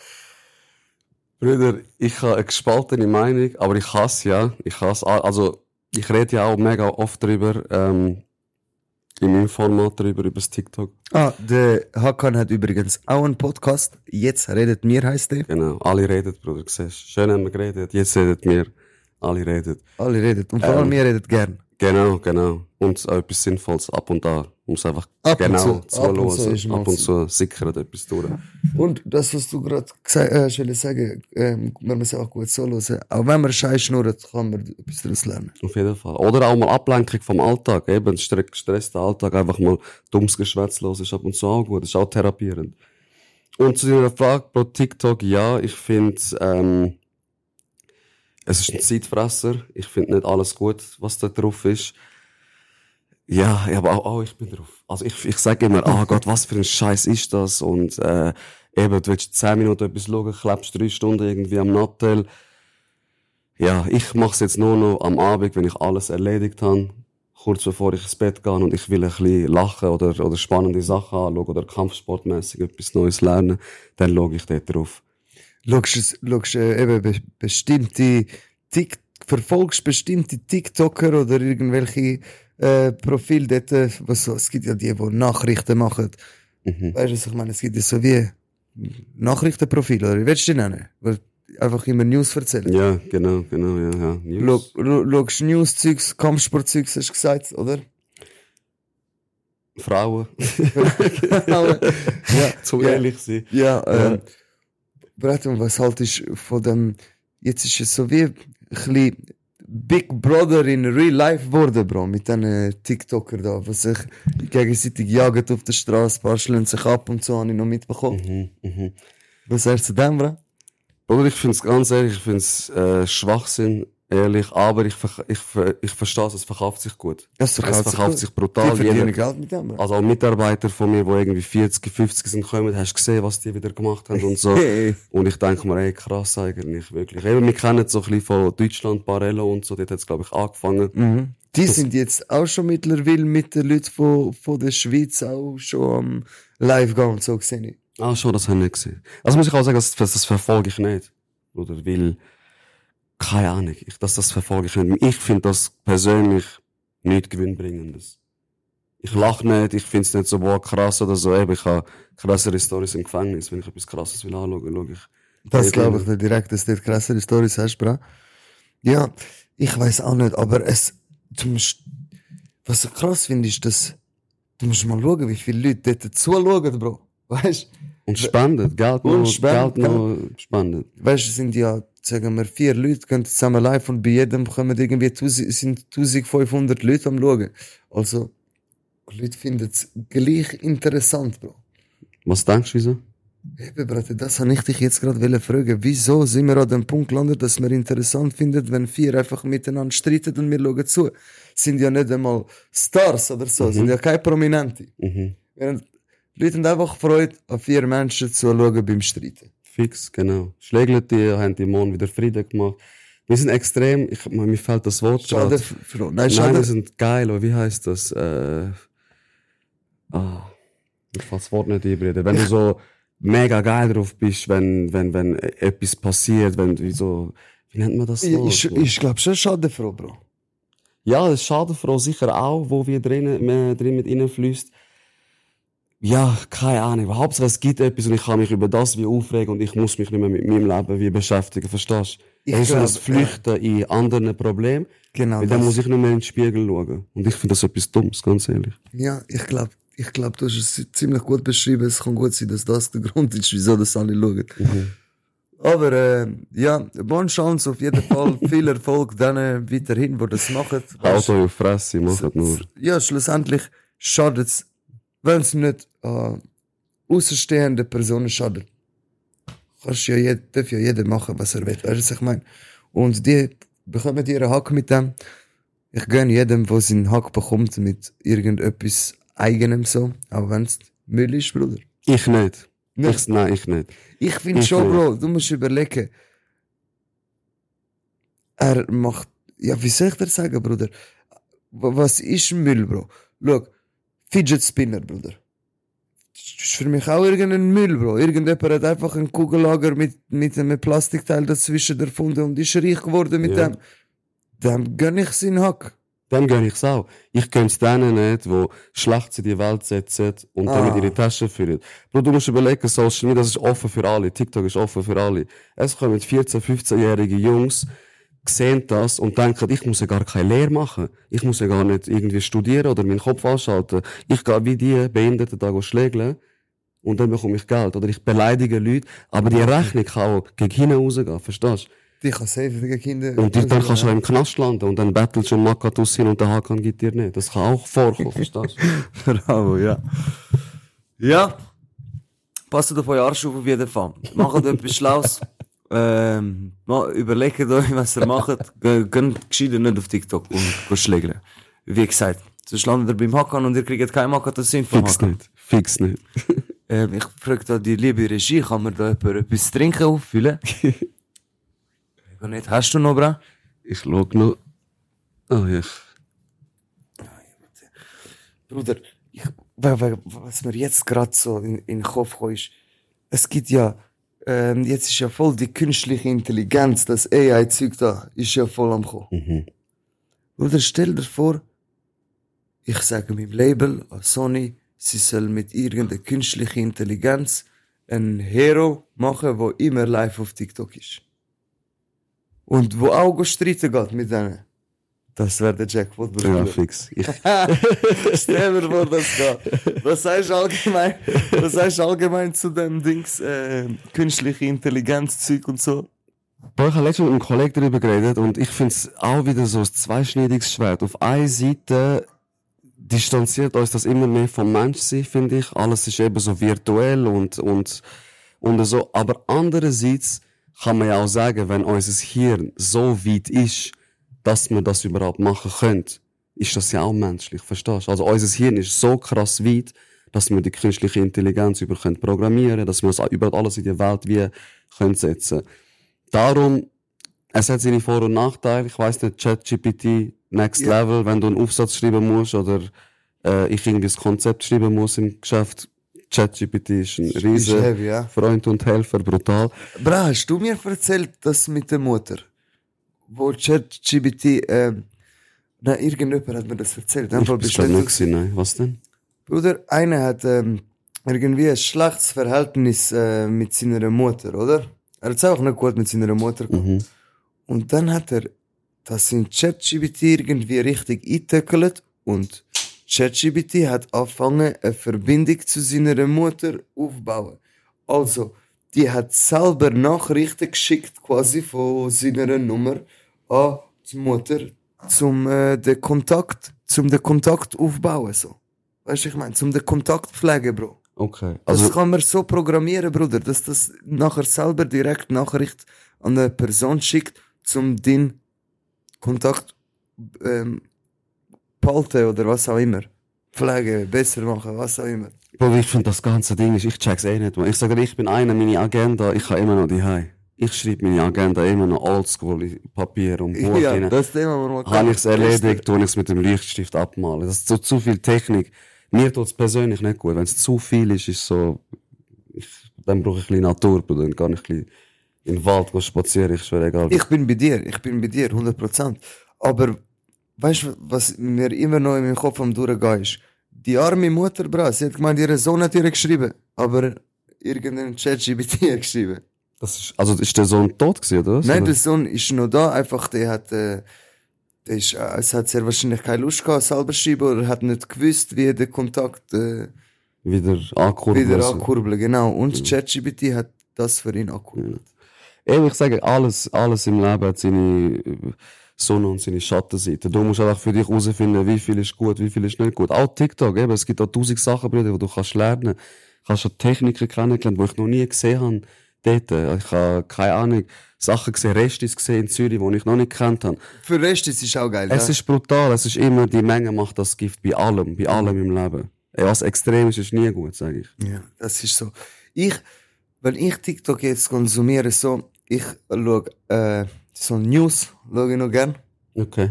Bruder, ich habe eine gespaltene Meinung, aber ich hasse ja. Ich hasse, also, ich rede ja auch mega oft drüber, ähm, in meinem Format drüber, über das TikTok. Ah, der Hakan hat übrigens auch einen Podcast. Jetzt redet mir, heißt der. Genau. Alle reden, Bruder, siehst. Schön haben wir geredet. Jetzt redet wir. Alle reden. Alle redet. Und vor allem Ähm. mir redet gern. Genau, genau. Und auch etwas Sinnvolles ab und da. Muss einfach Ab und genau zu. Ab und zu zuhören. mal Ab und zu sickert etwas durch. Und das, was du gerade gesagt äh, ich will sagen, ähm, man muss auch gut so hören. Auch wenn man Scheiß schnurrt, kann man etwas daraus lernen. Auf jeden Fall. Oder auch mal Ablenkung vom Alltag. Eben, stre- gestresster Alltag, einfach mal dummes Geschwätz los ist ab und zu auch gut. Das ist auch therapierend. Und zu deiner Frage pro TikTok, ja, ich finde, ähm, es ist ein Zeitfresser. Ich finde nicht alles gut, was da drauf ist. Ja, aber auch, auch ich bin drauf. Also ich, ich sage immer, ah Gott, was für ein Scheiß ist das? Und äh, eben, du willst 10 Minuten etwas schauen, klebst drei Stunden irgendwie am Nattel. Ja, ich mache es jetzt nur noch am Abend, wenn ich alles erledigt habe, kurz bevor ich ins Bett gehe und ich will ein bisschen lachen oder, oder spannende Sachen anschauen oder kampfsportmäßig etwas Neues lernen, dann schaue ich dort drauf. Schaust, äh, eben be bestimmte Tik verfolgst bestimmte TikToker oder irgendwelche äh, Profile dort, äh, was so, es gibt ja die, die Nachrichten machen. Mhm. Weißt du, was ich meine? Es gibt ja so wie Nachrichtenprofile, oder wie willst du die nennen? Weil einfach immer News erzählen. Ja, genau, genau, ja, ja. News. Schau- schau- Schaust News-Zeugs, Kampfsport-Zeugs, hast du gesagt, oder? Frauen. ja, Zum ja. ehrlich sein. Ja, ähm, Brett, und was haltest du von dem, jetzt ist es so wie ein bisschen Big Brother in Real Life geworden, Bro, mit diesen TikToker da, die sich gegenseitig jagen auf der Straße, ein paar schlönen sich ab und so, habe ich noch mitbekommen. Mhm, mhm. Was sagst du zu dem, Bro? Bruder, ich find's ganz ehrlich, ich find's äh, Schwachsinn, ehrlich, aber ich, ich, ich verstehe es, es verkauft sich gut. Das Es verkauft verkauft gut. sich Die brutal. verdienen Jeder, Geld mit dem, also auch Mitarbeiter von mir, die irgendwie 40, 50 sind gekommen, hast du gesehen, was die wieder gemacht haben und so. Und ich denke mir, ey, krass eigentlich, wirklich. Eben, wir kennen so ein bisschen von Deutschland, Barello und so, dort hat's, glaube ich, angefangen. Mhm. Die sind jetzt auch schon mittlerweile mit den Leuten von, von der Schweiz auch schon am Live gehen und so gesehen. Ah, schon, das habe ich nicht gesehen. Also muss ich auch sagen, das, das, das verfolge ich nicht. Oder weil, keine Ahnung, ich, das, das verfolge ich nicht. Ich finde das persönlich nicht gewinnbringendes. Ich lache nicht, ich finde es nicht so boah, krass oder so. Eben, ich habe krassere Stories im Gefängnis. Wenn ich etwas krasses will anschauen, schaue ich. Das glaube ich dir direkt, dass du krassere Storys hast, bra. Ja, ich weiß auch nicht, aber es, du musst, was ich krass finde, ist, dass, du musst mal schauen, wie viele Leute dort zuschauen, Bro. Weißt Und spendet, Geld noch, Und spendet, Geld noch spendet. weißt, es sind ja, sagen wir, vier Leute, gehen zusammen live und bei jedem kommen irgendwie 1000, sind 1500 Leute am schauen. Also, die Leute finden es gleich interessant, Bro. Was denkst du, wieso? Eben, Bruder, das habe ich dich jetzt gerade fragen. Wieso sind wir an dem Punkt gelandet, dass wir interessant finden, wenn vier einfach miteinander streiten und wir schauen zu? Sind ja nicht einmal Stars oder so, sind ja keine Prominente. Mhm. Während die Leute haben einfach Freude, an vier Menschen zu schauen beim Streiten. Fix, genau. Schlägeln die, haben die Mond wieder Frieden gemacht. Wir sind extrem, ich, mir fällt das Wort Schade, gerade. Nein, Nein, schade. wir sind geil, aber wie heißt das? Äh, ah, mir fällt das Wort nicht ein, Bruder. Wenn du so mega geil drauf bist, wenn, wenn, wenn etwas passiert, wenn du so, wie nennt man das ich, Wort? ich, ich glaube schon schade, Frau, Bro. Ja, das ist Schadenfroh sicher auch, wo wir mehr drin mit ihnen fließt. Ja, keine Ahnung. Hauptsache es gibt etwas und ich kann mich über das wie aufregen und ich muss mich nicht mehr mit meinem Leben wie beschäftigen, verstehst du? Ich Es ist glaub, das Flüchten in anderen Problemen, Genau. weil dann das. muss ich nicht mehr in den Spiegel schauen. Und ich finde das etwas Dummes, ganz ehrlich. Ja, ich glaube, ich glaub, du hast es ziemlich gut beschrieben. Es kann gut sein, dass das der Grund ist, wieso das alle schauen. Aber äh, ja, bonne Chance auf jeden Fall. Viel Erfolg denen weiterhin, die das machen. Haut euch auf Fresse, macht nur. Ja, schlussendlich schadet es, wenn es nicht äh, außenstehende Personen schadet. Kannst ja jeder, darf ja jeder machen, was er will. Weißt du, was ich meine? Und die bekommen ihren Hack mit dem. Ich gönne jedem, der seinen Hack bekommt mit irgendetwas eigenem so. Auch wenn es Müll ist, Bruder. Ich nicht. Nicht? Ich, nein, ich nicht. Ich finde schon, nicht. Bro, du musst überlegen. Er macht, ja, wie soll ich dir sagen, Bruder? Was ist Müll, Bro? Schau, Fidget Spinner, Bruder. Das ist für mich auch irgendein Müll, Bro. Irgendjemand hat einfach einen Kugellager mit, mit einem Plastikteil dazwischen erfunden und ist reich geworden mit Ja. dem. Dem gönn ich seinen Hack. Dem gönn ich's auch. Ich gönn's denen nicht, die schlecht in die Welt setzen und Ah. damit ihre Taschen füllen. Bro, du musst überlegen, Social Media, das ist offen für alle. TikTok ist offen für alle. Es kommen 14-, 15-jährige Jungs, sehen das und denken, ich muss ja gar keine Lehre machen. Ich muss ja gar nicht irgendwie studieren oder meinen Kopf anschalten. Ich gehe wie die Behinderten da schlägeln und dann bekomme ich Geld. Oder ich beleidige Leute, aber die Rechnung kann auch gegen hinten rausgehen, verstehst du? Die kann safe gegen Kinder. Und die, dann kannst du auch im Knast landen und dann battlest du Makatus hin und der Hakan gibt dir nicht. Das kann auch vorkommen, verstehst du? Bravo, ja. Ja. Passt auf euren Arsch auf auf jeden Fall. Macht etwas Schlaues. Ähm, überlegt euch, was ihr macht. Ge- Geht gescheiter nicht auf TikTok und schlägeln. Wie gesagt, sonst landet ihr beim Hacken und ihr kriegt keinen Hacken, das sind Fix Hacken. nicht. Fix nicht. Ähm, ich frage da die liebe Regie, kann man da jemand etwas trinken auffüllen? Wenn nicht, hast du noch, bra? Ich schau noch. Oh ja. Bruder, ich, wa- wa- was mir jetzt gerade so in, in den Kopf kommt, ist, es gibt ja, ähm, jetzt ist ja voll die künstliche Intelligenz, das AI-Zeug da, ist ja voll am Kommen. Mhm. Bruder, stell dir vor, ich sage meinem Label, an Sony, sie soll mit irgendeiner künstlichen Intelligenz einen Hero machen, der immer live auf TikTok ist. Und wo auch streiten geht mit denen. Das wäre der Jackpot, Bruder. Ja, fix. Ich, Stell dir vor, das geht. Was sagst du allgemein, was sagst allgemein zu dem Dings, äh, künstliche Intelligenz, Zeug und so? Boah, ich habe letztens mit einem Kollegen darüber geredet und ich finde es auch wieder so ein zweischneidiges Schwert. Auf einer Seite distanziert uns das immer mehr vom Menschsein, finde ich. Alles ist eben so virtuell und, und, und so. Aber andererseits kann man ja auch sagen, wenn unser Hirn so weit ist, dass man das überhaupt machen könnte, ist das ja auch menschlich, verstehst du? Also unser Hirn ist so krass weit, dass wir die künstliche Intelligenz über können programmieren, dass wir das überhaupt alles in die Welt wie können setzen. Darum, es hat seine Vor- und Nachteile. Ich weiss nicht, ChatGPT, Next Ja. Level, wenn du einen Aufsatz schreiben musst oder äh, ich irgendwie das Konzept schreiben muss im Geschäft. ChatGPT ist ein riesen heavy, ja. Freund und Helfer, brutal. Bra, hast du mir erzählt, dass mit der Mutter, wo ChatGPT, ähm, na, irgendjemand hat mir das erzählt. Ich Einfach glaub bestätigt. nicht gewesen, nein. Was denn? Bruder, einer hat ähm, irgendwie ein schlechtes Verhältnis äh, mit seiner Mutter, oder? Er hat es auch nicht gut mit seiner Mutter. Mhm. Und dann hat er das in ChatGPT irgendwie richtig eingetöckelt und ChatGPT hat angefangen, eine Verbindung zu seiner Mutter aufzubauen. Also, die hat selber Nachrichten geschickt, quasi von seiner Nummer an die Mutter, zum äh, den Kontakt, zum den Kontakt aufbauen, so. Weißt du, ich meine, zum den Kontakt pflegen, Bro. Okay. Das Also, kann man so programmieren, Bruder, dass das nachher selber direkt Nachricht an eine Person schickt, zum den Kontakt ähm, behalten oder was auch immer. Pflegen, besser machen, was auch immer. Bro, ich finde das ganze Ding ist, ich check's eh nicht. man. Ich sage ich bin einer, meine Agenda, ich habe immer noch die Hause. Ich schreibe meine Agenda immer noch oldschool in Papier und Buch ja, rein. das Thema wir mal Habe ich's erledigt, tue ich's mit dem Leuchtstift abmalen. Das ist so zu viel Technik. Mir tut's persönlich nicht gut. Wenn es zu viel ist, ist so, ich, dann brauche ich ein bisschen Natur. Dann kann ich ein bisschen in den Wald spazieren, ich schwöre, egal. Ich bin bei dir, ich bin bei dir, 100%. Aber, weißt du, was mir immer noch in meinem Kopf am Durchgehen ist? Die arme Mutter, bra, sie hat gemeint, ihre Sohn hat ihr geschrieben, aber irgendein ChatGPT hat geschrieben. Das ist, also ist der Sohn tot gewesen, oder? Nein, oder? der Sohn ist noch da, einfach der hat, äh, der ist, äh, es hat sehr wahrscheinlich keine Lust gehabt, selber schreiben, oder hat nicht gewusst, wie der Kontakt äh, wieder ankurbeln. wieder so. ankurbeln, genau. Und ChatGPT hat das für ihn ankurbelt. Ey, ich sage, alles, alles im Leben hat seine Sonne und seine Schattenseite. Du musst einfach für dich herausfinden, wie viel ist gut, wie viel ist nicht gut. Auch TikTok, eben, es gibt auch tausend Sachen, Bruder, die du kannst lernen. Du kannst schon Techniken kennengelernt, die ich noch nie gesehen habe. Dort. Ich habe, keine Ahnung, Sachen gesehen, Restis gesehen in Zürich, die ich noch nicht gekannt habe. Für den Rest ist es auch geil, Es ja? ist brutal, es ist immer, die Menge macht das Gift bei allem, bei allem im Leben. Was extrem ist, ist nie gut, sage ich. Ja, das ist so. Ich, wenn ich TikTok jetzt konsumiere, so, ich schaue, äh, so News, schaue ich noch gern. Okay.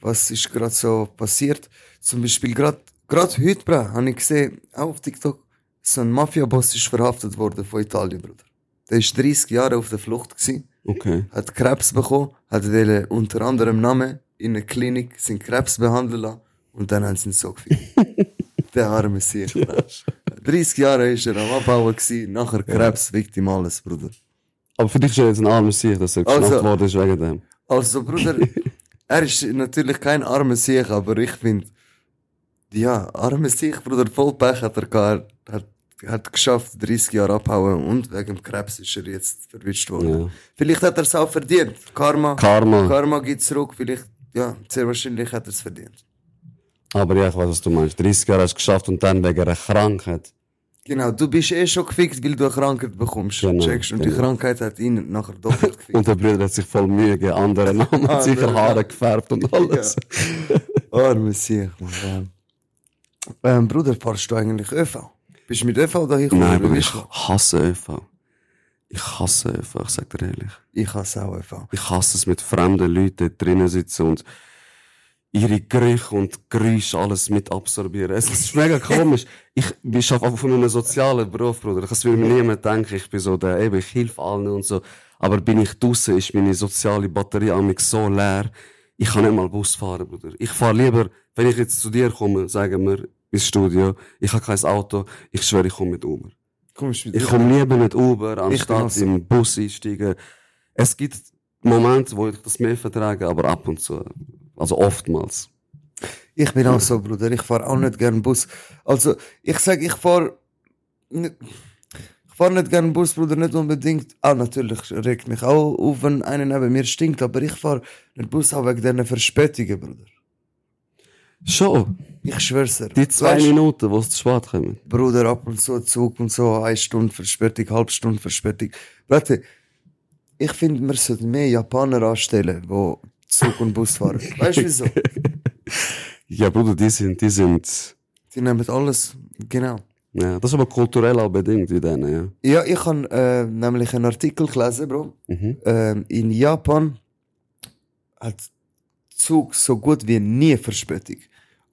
Was ist gerade so passiert? Zum Beispiel gerade, gerade heute, habe ich gesehen, auch auf TikTok, so ein Mafia-Boss ist verhaftet worden von Italien, Bruder. Der ist 30 Jahre auf der Flucht gewesen, Okay. hat Krebs bekommen, hat den unter anderem Namen in einer Klinik, sind Krebs behandeln lassen und dann haben sie ihn so gefickt. der arme Sieg, bra. 30 Jahre ist er am Abbauen gewesen, nachher Krebs, Victim alles, Bruder. Aber für dich ist er jetzt ein armer Sieg, dass er Also- geschnappt worden ist wegen dem. Also, Bruder, er ist natürlich kein armer Sieg, aber ich finde, ja, armer Sieg, Bruder, voll Pech hat er gehabt. Hat, hat geschafft, 30 Jahre abhauen und wegen dem Krebs ist er jetzt verwischt worden. Ja. Vielleicht hat er es auch verdient. Karma. Karma. Karma geht zurück, vielleicht, ja, sehr wahrscheinlich hat er es verdient. Aber ja, ich weiß, was du meinst. 30 Jahre hast du geschafft und dann wegen einer Krankheit. Genau, du bist eh schon gefickt, weil du eine Krankheit bekommst. Genau, checkst. Und die genau. Krankheit hat ihn nachher doppelt gefickt. Und der Bruder hat sich voll Mühe gegeben, andere Namen, sicher Andere, Haare ja. gefärbt und alles. Arme Sieg, Mann. Ähm, Bruder, fahrst du eigentlich ÖV? Bist du mit ÖV da hingekommen? Nein, aber ich hasse ÖV. Ich hasse ÖV, ich sag dir ehrlich. Ich hasse auch ÖV. Ich hasse es, mit fremden Leuten drinnen sitzen und ihre Gerüche und Geräusche alles mit absorbieren. Es ist mega komisch. Ich, ich arbeite von einem sozialen Beruf, Bruder. Das will mir niemand denken. Ich bin so der, eben, ich helfe allen und so. Aber bin ich draussen, ist meine soziale Batterie an mich so leer. Ich kann nicht mal Bus fahren, Bruder. Ich fahre lieber, wenn ich jetzt zu dir komme, sagen wir, ins Studio, ich habe kein Auto, ich schwöre, ich komme mit Uber. Kommst mit Ich komme lieber mit Uber, anstatt im Bus einsteigen. Es gibt Momente, wo ich das mehr vertrage, aber ab und zu. Also oftmals. Ich bin auch so, Bruder. Ich fahre auch nicht gern Bus. Also, ich sag, ich fahre nicht, ich fahre nicht gern Bus, Bruder, nicht unbedingt. Ah, natürlich regt mich auch auf, wenn einer neben mir stinkt, aber ich fahre nicht Bus auch wegen diesen Verspätungen, Bruder. Schon. Ich schwör's dir. Die zwei Weißt- Minuten, wo es zu spät kommen. Bruder, ab und zu Zug und so, eine Stunde Verspätung, halbe Stunde Verspätung. Warte, ich finde, wir sollten mehr Japaner anstellen, die Zug und Bus fahren. Weißt du wieso? Ja, Bruder, die sind, die sind, Die nehmen alles, genau. ja, das ist aber kulturell auch bedingt in denen, ja. Ja, ich habe äh, nämlich einen Artikel gelesen, Bro. Mhm. Ähm, in Japan hat Zug so gut wie nie Verspätung.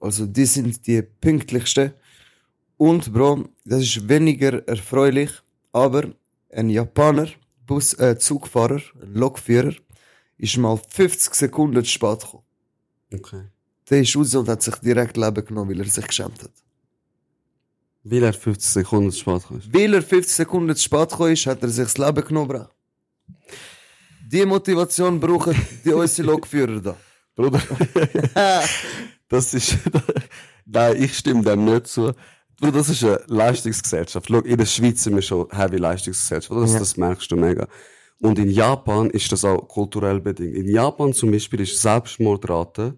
Also die sind die pünktlichsten. Und Bro, das ist weniger erfreulich, aber ein Japaner, Bus, äh, Zugfahrer, ein Lokführer, ist mal 50 Sekunden zu spät gekommen. Okay. Der ist raus und hat sich direkt Leben genommen, weil er sich geschämt hat. Weil er 50 Sekunden zu spät kommt. Weil er 50 Sekunden zu spät gekommen ist, hat er sich das Leben genommen, Bro. Die Motivation brauchen die unsere Lokführer da. Bruder, das ist, nein, ich stimme dem nicht zu. Bruder, das ist eine Leistungsgesellschaft. Schau, in der Schweiz sind wir schon heavy Leistungsgesellschaft? Das, Ja. das merkst du mega. Und in Japan ist das auch kulturell bedingt. In Japan zum Beispiel ist Selbstmordrate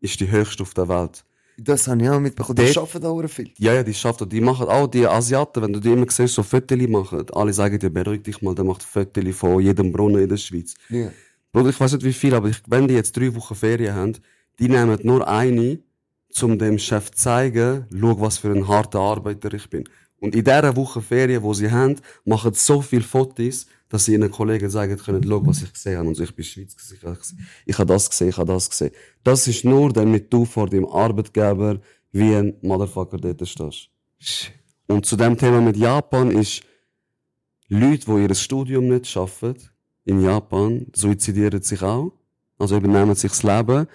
ist die höchste auf der Welt. Das habe ich auch mitbekommen. Die Dort- arbeiten auch viel. Ja, ja, die schaffen, die machen auch die Asiaten, wenn du die immer siehst, so Fotos machen. Alle sagen dir, beruhig dich mal, der macht Fotos von jedem Brunnen in der Schweiz. Ja. Bruder, ich weiß nicht wie viel, aber ich, wenn die jetzt drei Wochen Ferien haben, die nehmen nur eine, um dem Chef zu zeigen, schau, was für ein harter Arbeiter ich bin. Und in dieser Woche Ferien, wo sie haben, machen sie so viele Fotos, dass sie ihren Kollegen sagen können, schau, was ich gesehen habe. Und so, ich bin Schweiz, ich habe, das gesehen, ich habe das gesehen. Das ist nur, damit du vor dem Arbeitgeber wie ein Motherfucker dort stehst. Und zu dem Thema mit Japan ist, Leute, die ihr Studium nicht schaffen, in Japan, suizidieren sich auch. Also übernehmen sich das Leben.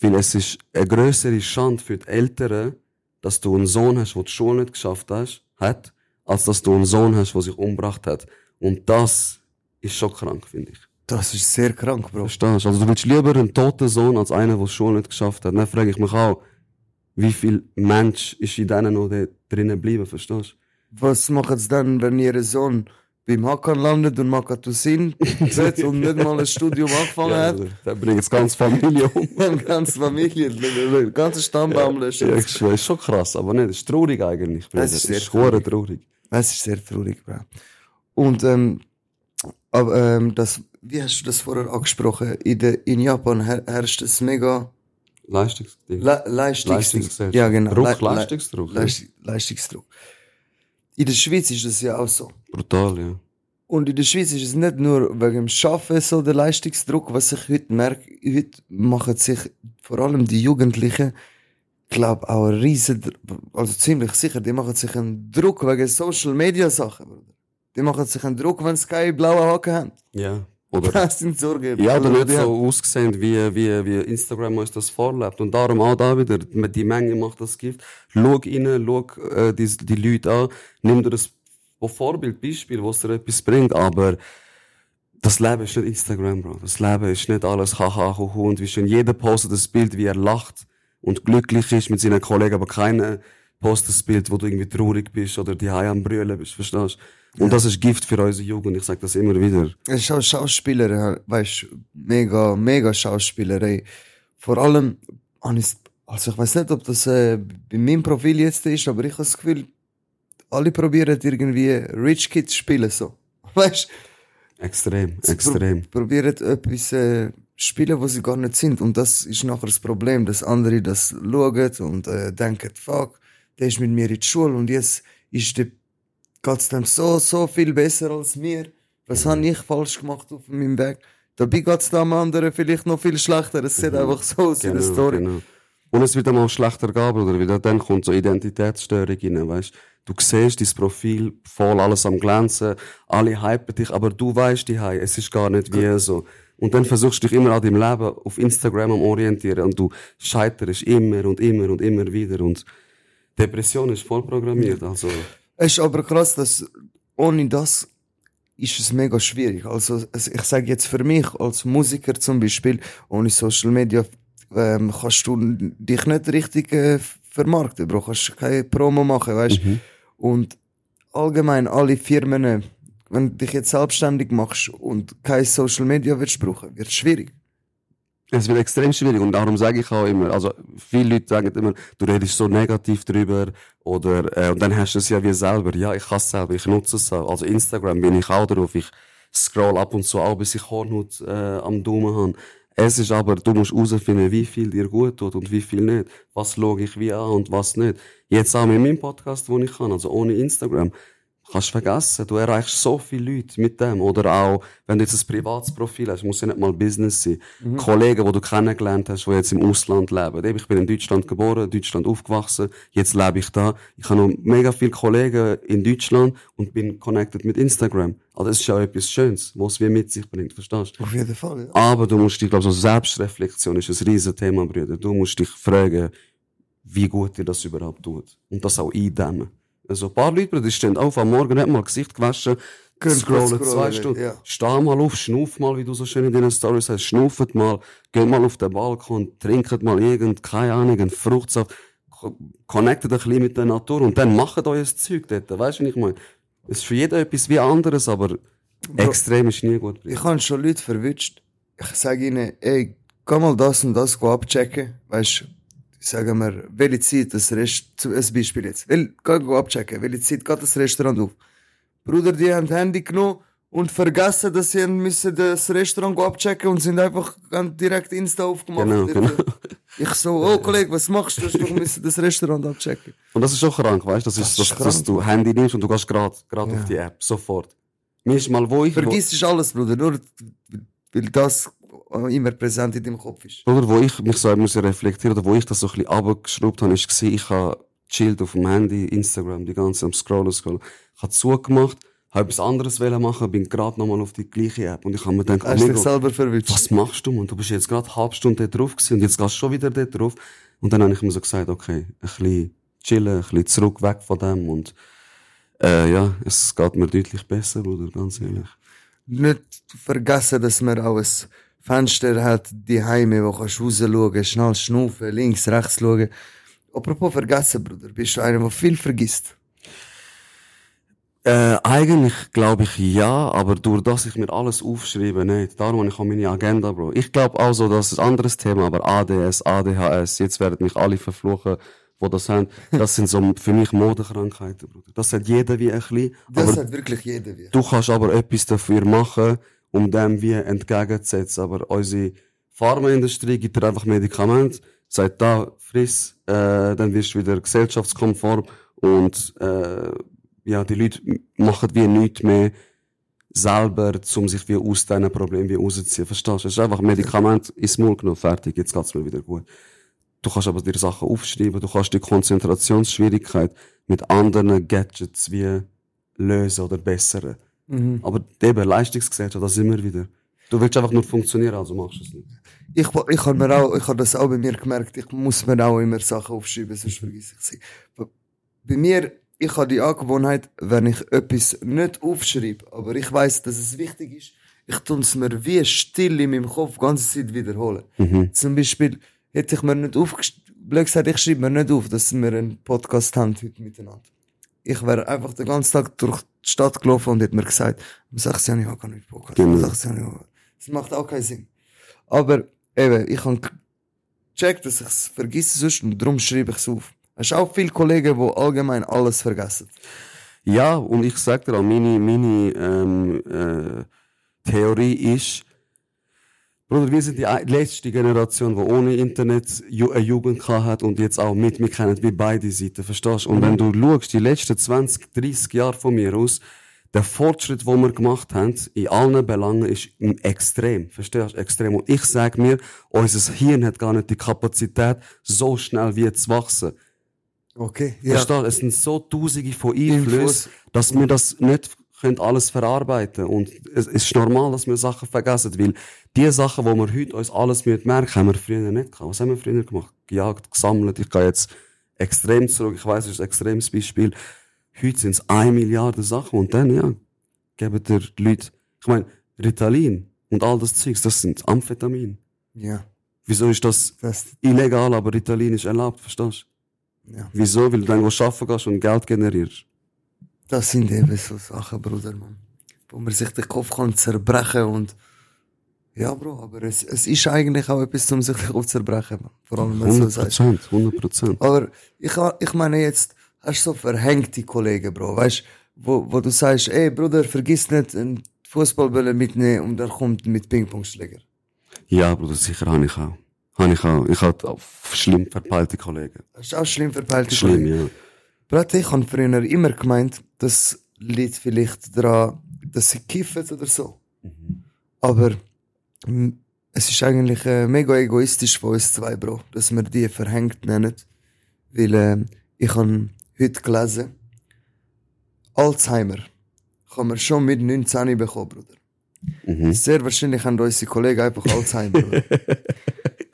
Weil es ist eine größere Schande für die Eltern, dass du einen Sohn hast, der die Schule nicht geschafft hast, hat, als dass du einen Sohn hast, der sich umgebracht hat. Und das ist schon krank, finde ich. Das ist sehr krank, Bro. Verstehst du? Also du willst lieber einen toten Sohn als einen, der die Schule nicht geschafft hat. Dann frage ich mich auch, wie viel Mensch ist in denen noch drinnen geblieben, verstehst du? Was machen sie dann, wenn ihr Sohn beim Hakan landet und Makatusin setzt und nicht mal ein Studium angefangen hat? also, da bringt jetzt ganz Familie um. Die ganze Familie, der ganze Stammbaum löschen. Ja, ich schwöre, ist schon krass, aber nicht, das ist traurig eigentlich. Es ist sehr das ist traurig. Es ist sehr traurig, Bro. Und, ähm, aber, ähm, das, wie hast du das vorher angesprochen? In, der, in Japan her herrscht es mega Leistungsding. Le Leistungs Leistungsgesellschaft. Ja, genau. Druck, Le Le Leistungsdruck, ja. Leist Leistungsdruck. In der Schweiz ist das ja auch so. Brutal, ja. Und in der Schweiz ist es nicht nur wegen dem Schaffen so der Leistungsdruck, was ich heute merke, heute machen sich vor allem die Jugendlichen, glaub auch ein riesen, also ziemlich sicher, die machen sich einen Druck wegen Social Media Sachen. Die machen sich einen Druck, wenn sie keine blauen Haken haben. Ja. Oder, Das sind Sorgen. ja, oder Also, nicht so ausgesehen, wie, wie, wie Instagram uns das vorlebt. Und darum auch da wieder, die Menge macht das Gift. Schau rein, schau äh, die, die Leute an, nimm dir das Vorbild, Beispiel, was dir etwas bringt, aber das Leben ist nicht Instagram, Bro. Das Leben ist nicht alles haha, huhu und wie schön. Jeder postet das Bild, wie er lacht und glücklich ist mit seinen Kollegen, aber keiner postet das Bild, wo du irgendwie traurig bist oder die am Brüllen bist, verstehst du? Und das ist Gift für unsere Jugend, ich sag das immer wieder. Es ist auch Schauspieler, ja, weißt mega, mega Schauspielerei. Vor allem, also ich weiß nicht, ob das äh, bei meinem Profil jetzt ist, aber ich habe das Gefühl, alle probieren irgendwie Rich Kids spielen so. Weißt Extrem, Sie extrem. Pro probieren etwas äh, spielen, wo sie gar nicht sind. Und das ist nachher das Problem, dass andere das schauen und äh, denken, fuck, der ist mit mir in die Schule und jetzt ist der, geht's dem so, so viel besser als mir. Was habe ich falsch gemacht auf meinem Weg? Dabei geht's dem anderen vielleicht noch viel schlechter. Es sieht einfach so aus in der Story. Genau. Und es wird einmal schlechter gehen, Bruder, weil dann kommt so Identitätsstörung rein, weißt du? siehst dein Profil voll, alles am Glänzen, alle hypen dich, aber du weißt die es ist gar nicht wie so. Und dann versuchst du dich immer an deinem Leben auf Instagram am orientieren und du scheiterst immer und immer und immer wieder und Depression ist voll programmiert, also. Es ist aber krass, dass ohne das ist es mega schwierig. Also ich sage jetzt für mich als Musiker zum Beispiel, ohne Social Media ähm, kannst du dich nicht richtig äh, vermarkten, Bro. Kannst keine Promo machen, weißt mhm. Und allgemein alle Firmen, wenn du dich jetzt selbstständig machst und kein Social Media willst brauchen, wird es schwierig. Es wird extrem schwierig und darum sage ich auch immer, also viele Leute sagen immer, du redest so negativ drüber oder äh, und dann hast du es ja wie selber. Ja, ich hasse es selber, ich nutze es auch. Also Instagram bin ich auch drauf. Ich scroll ab und zu auch, bis ich Hornhaut äh, am Daumen habe. Es ist aber, du musst herausfinden, wie viel dir gut tut und wie viel nicht. Was schaue ich wie an und was nicht. Jetzt auch mit meinem Podcast, wo ich kann, also ohne Instagram kannst du vergessen. Du erreichst so viele Leute mit dem. Oder auch, wenn du jetzt ein privates Profil hast, muss ja nicht mal Business sein. Mhm. Kollegen, die du kennengelernt hast, die jetzt im Ausland leben. Ich bin in Deutschland geboren, in Deutschland aufgewachsen, jetzt lebe ich da. Ich habe noch mega viele Kollegen in Deutschland und bin connected mit Instagram. Also das ist ja etwas Schönes, was es wie mit sich bringt, verstehst du? Auf jeden Fall, ja. Aber du musst dich, glaube so Selbstreflexion ist ein riesen Thema, Brüder. Du musst dich fragen, wie gut dir das überhaupt tut. Und das auch eindämmen. Also ein paar Leute, die stehen auf am Morgen, haben mal Gesicht gewaschen, scrollen zwei Stunden, ja. steh mal auf, schnuff mal, wie du so schön in deinen Stories sagst, schnuffet mal, geht mal auf den Balkon, trinket mal irgend, keine Ahnung, einen Fruchtsaft, connectet ein bisschen mit der Natur und dann macht euer Zeug dort, weißt du, was ich meine? Es ist für jeden etwas wie anderes, aber Bro, extrem ist nie gut. Ich habe schon Leute verwünscht. Ich sage ihnen, ey, geh mal das und das abchecken, weißt du, sagen wir, welche Zeit das Restaurant, ein Beispiel jetzt, Wel, geh, geh abchecken, welche Zeit geht das Restaurant auf? Bruder, die haben das Handy genommen und vergessen, dass sie müssen das Restaurant abchecken und sind einfach direkt Insta aufgemacht. Genau, genau. Ich so, oh Kollege, was machst du? Du musst das Restaurant abchecken. Und das ist auch krank, weißt du? Das, das ist, dass, dass du Handy nimmst und du gehst gerade ja. auf die App, sofort. Mir ist mal, wo ich... Vergiss wo... alles, Bruder, nur weil das immer präsent in deinem Kopf ist. Oder wo ich mich so muss reflektieren, oder wo ich das so ein bisschen abgeschraubt habe, ist gesehen, ich habe chillt auf dem Handy, Instagram, die ganze am Scrollen, Scrollen. Ich habe zugemacht, habe etwas anderes machen, bin gerade nochmal auf die gleiche App und ich habe mir gedacht, Hast dich selber verwünscht? Was machst du, man? Du bist jetzt gerade eine halbe Stunde drauf gewesen und jetzt gehst du schon wieder da drauf. Und dann habe ich mir so gesagt, okay, ein bisschen chillen, ein bisschen zurück, weg von dem und äh, ja, es geht mir deutlich besser, oder ganz ehrlich. Nicht vergessen, dass man auch ein Fenster hat, die Heime, wo kannst du rausschauen, schnell schnaufen, links, rechts schauen. Apropos vergessen, Bruder, bist du einer, der viel vergisst? Äh, eigentlich glaube ich ja, aber durch das ich mir alles aufschreibe, nicht. Darum habe ich auch meine Agenda, Bro. Ich glaube auch so, das ist ein anderes Thema, aber ADS, ADHS, jetzt werden mich alle verfluchen, wo das haben. Das sind so für mich Modekrankheiten, Bruder. Das hat jeder wie ein bisschen. Das hat wirklich jeder wie. Du kannst aber etwas dafür machen, um dem wie entgegenzusetzen. Aber unsere Pharmaindustrie gibt dir einfach Medikamente, sagt da, friss, äh, dann wirst du wieder gesellschaftskonform und äh, ja, die Leute machen wie nichts mehr selber, um sich wie aus diesen Problemen wie rauszuziehen. Verstehst du? Es ist einfach ein Medikament ins Maul genommen, fertig, jetzt geht's mir wieder gut. Du kannst aber dir Sachen aufschreiben, du kannst die Konzentrationsschwierigkeit mit anderen Gadgets wie lösen oder bessern. Mhm. Aber eben, Leistungsgesellschaft, das immer wieder. Du willst einfach nur funktionieren, also machst du es nicht. Ich, ich habe mir auch, ich habe das auch bei mir gemerkt, ich muss mir auch immer Sachen aufschreiben, sonst vergesse ich sie. Bei mir, ich habe die Angewohnheit, wenn ich etwas nicht aufschreibe, aber ich weiß, dass es wichtig ist, ich tue es mir wie still in meinem Kopf die ganze Zeit wiederholen. Mhm. Zum Beispiel, hätte ich mir nicht aufgeschrieben, blöd gesagt, ich schreibe mir nicht auf, dass wir einen Podcast haben heute miteinander ich wäre einfach den ganzen Tag durch die Stadt gelaufen und hätte mir gesagt, um 16 Jahre kann ich Bock haben. Genau. Das macht auch keinen Sinn. Aber eben, ich habe gecheckt, dass ich es vergesse sonst und darum schreibe ich es auf. Es sind auch viele Kollegen, die allgemein alles vergessen. Ja, und ich sag dir auch, meine, meine ähm, äh, Theorie ist, Bruder, wir sind die letzte Generation, die ohne Internet eine Jugend hat und jetzt auch mit. Wir kennen wie beide Seiten, verstehst du? Und wenn du schaust, die letzten 20, 30 Jahre von mir aus, der Fortschritt, den wir gemacht haben, in allen Belangen, ist extrem. Verstehst du? Extrem. Und ich sag mir, unser Hirn hat gar nicht die Kapazität, so schnell wie zu wachsen. Okay, ja. Verstehst du? Es sind so tausende von Einflüssen, dass wir das nicht können alles verarbeiten und es ist normal, dass wir Sachen vergessen, weil die Sachen, wo wir heute uns alles merken, haben wir früher nicht gehabt. Was haben wir früher gemacht? Gejagt, gesammelt. Ich gehe jetzt extrem zurück. Ich weiß, es ist ein extremes Beispiel. Heute sind es eine Milliarde Sachen und dann, ja, geben dir die Leute, ich meine, Ritalin und all das Zeugs, das sind Amphetamin. Ja. Wieso ist das Das, illegal, aber Ritalin ist erlaubt, verstehst du? ja. Wieso? Weil du dann arbeiten gehst und Geld generierst. das sind eben so Sachen, Bruder, Mann. Wo man sich den Kopf kann zerbrechen und, ja, Bro, aber es, es ist eigentlich auch etwas, um sich Mann. Vor allem, wenn du so 100 sagst. Prozent, 100 Prozent. Aber ich, ich meine jetzt, hast du so verhängte Kollegen, Bro, weißt wo, wo du sagst, ey Bruder, vergiss nicht, einen Fußballbälle mitnehmen und er kommt mit Ping-Pong-Schläger. Ja, Bruder, sicher habe ich auch. Habe ich auch. Ich hatte auch schlimm verpeilte Kollegen. Das ist auch schlimm verpeilte Schlimm, Kollegen. ja. Bruder, ich habe früher immer gemeint, das liegt vielleicht daran, dass sie kiffen oder so. Aber mm, es ist eigentlich äh, mega egoistisch von uns zwei, Bro, dass wir die verhängt nennen. Weil äh, ich habe heute gelesen, Alzheimer kann man schon mit 19 bekommen, Bruder. Mhm. Sehr wahrscheinlich haben unsere Kollegen einfach Alzheimer.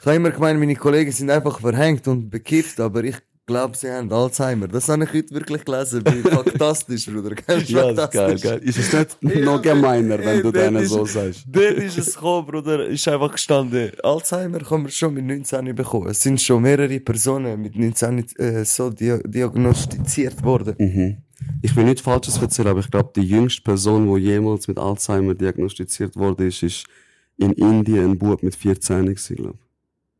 Ich habe immer gemeint, meine Kollegen sind einfach verhängt und bekifft, aber ich glaube, sie haben Alzheimer. Das habe ich heute wirklich gelesen. Bin fantastisch, Bruder. Ja, das ist geil, fantastisch. geil. Ist es nicht noch gemeiner, wenn du denen so sagst? Dort ist es gekommen, Bruder. Ist einfach gestanden. Alzheimer kann man schon mit 19 bekommen. Es sind schon mehrere Personen mit 19 äh, so dia diagnostiziert worden. Mhm. Ich will nichts Falsches erzählen, aber ich glaube, die jüngste Person, die jemals mit Alzheimer diagnostiziert wurde, ist, ist in Indien ein Bub mit 14 gewesen, glaub.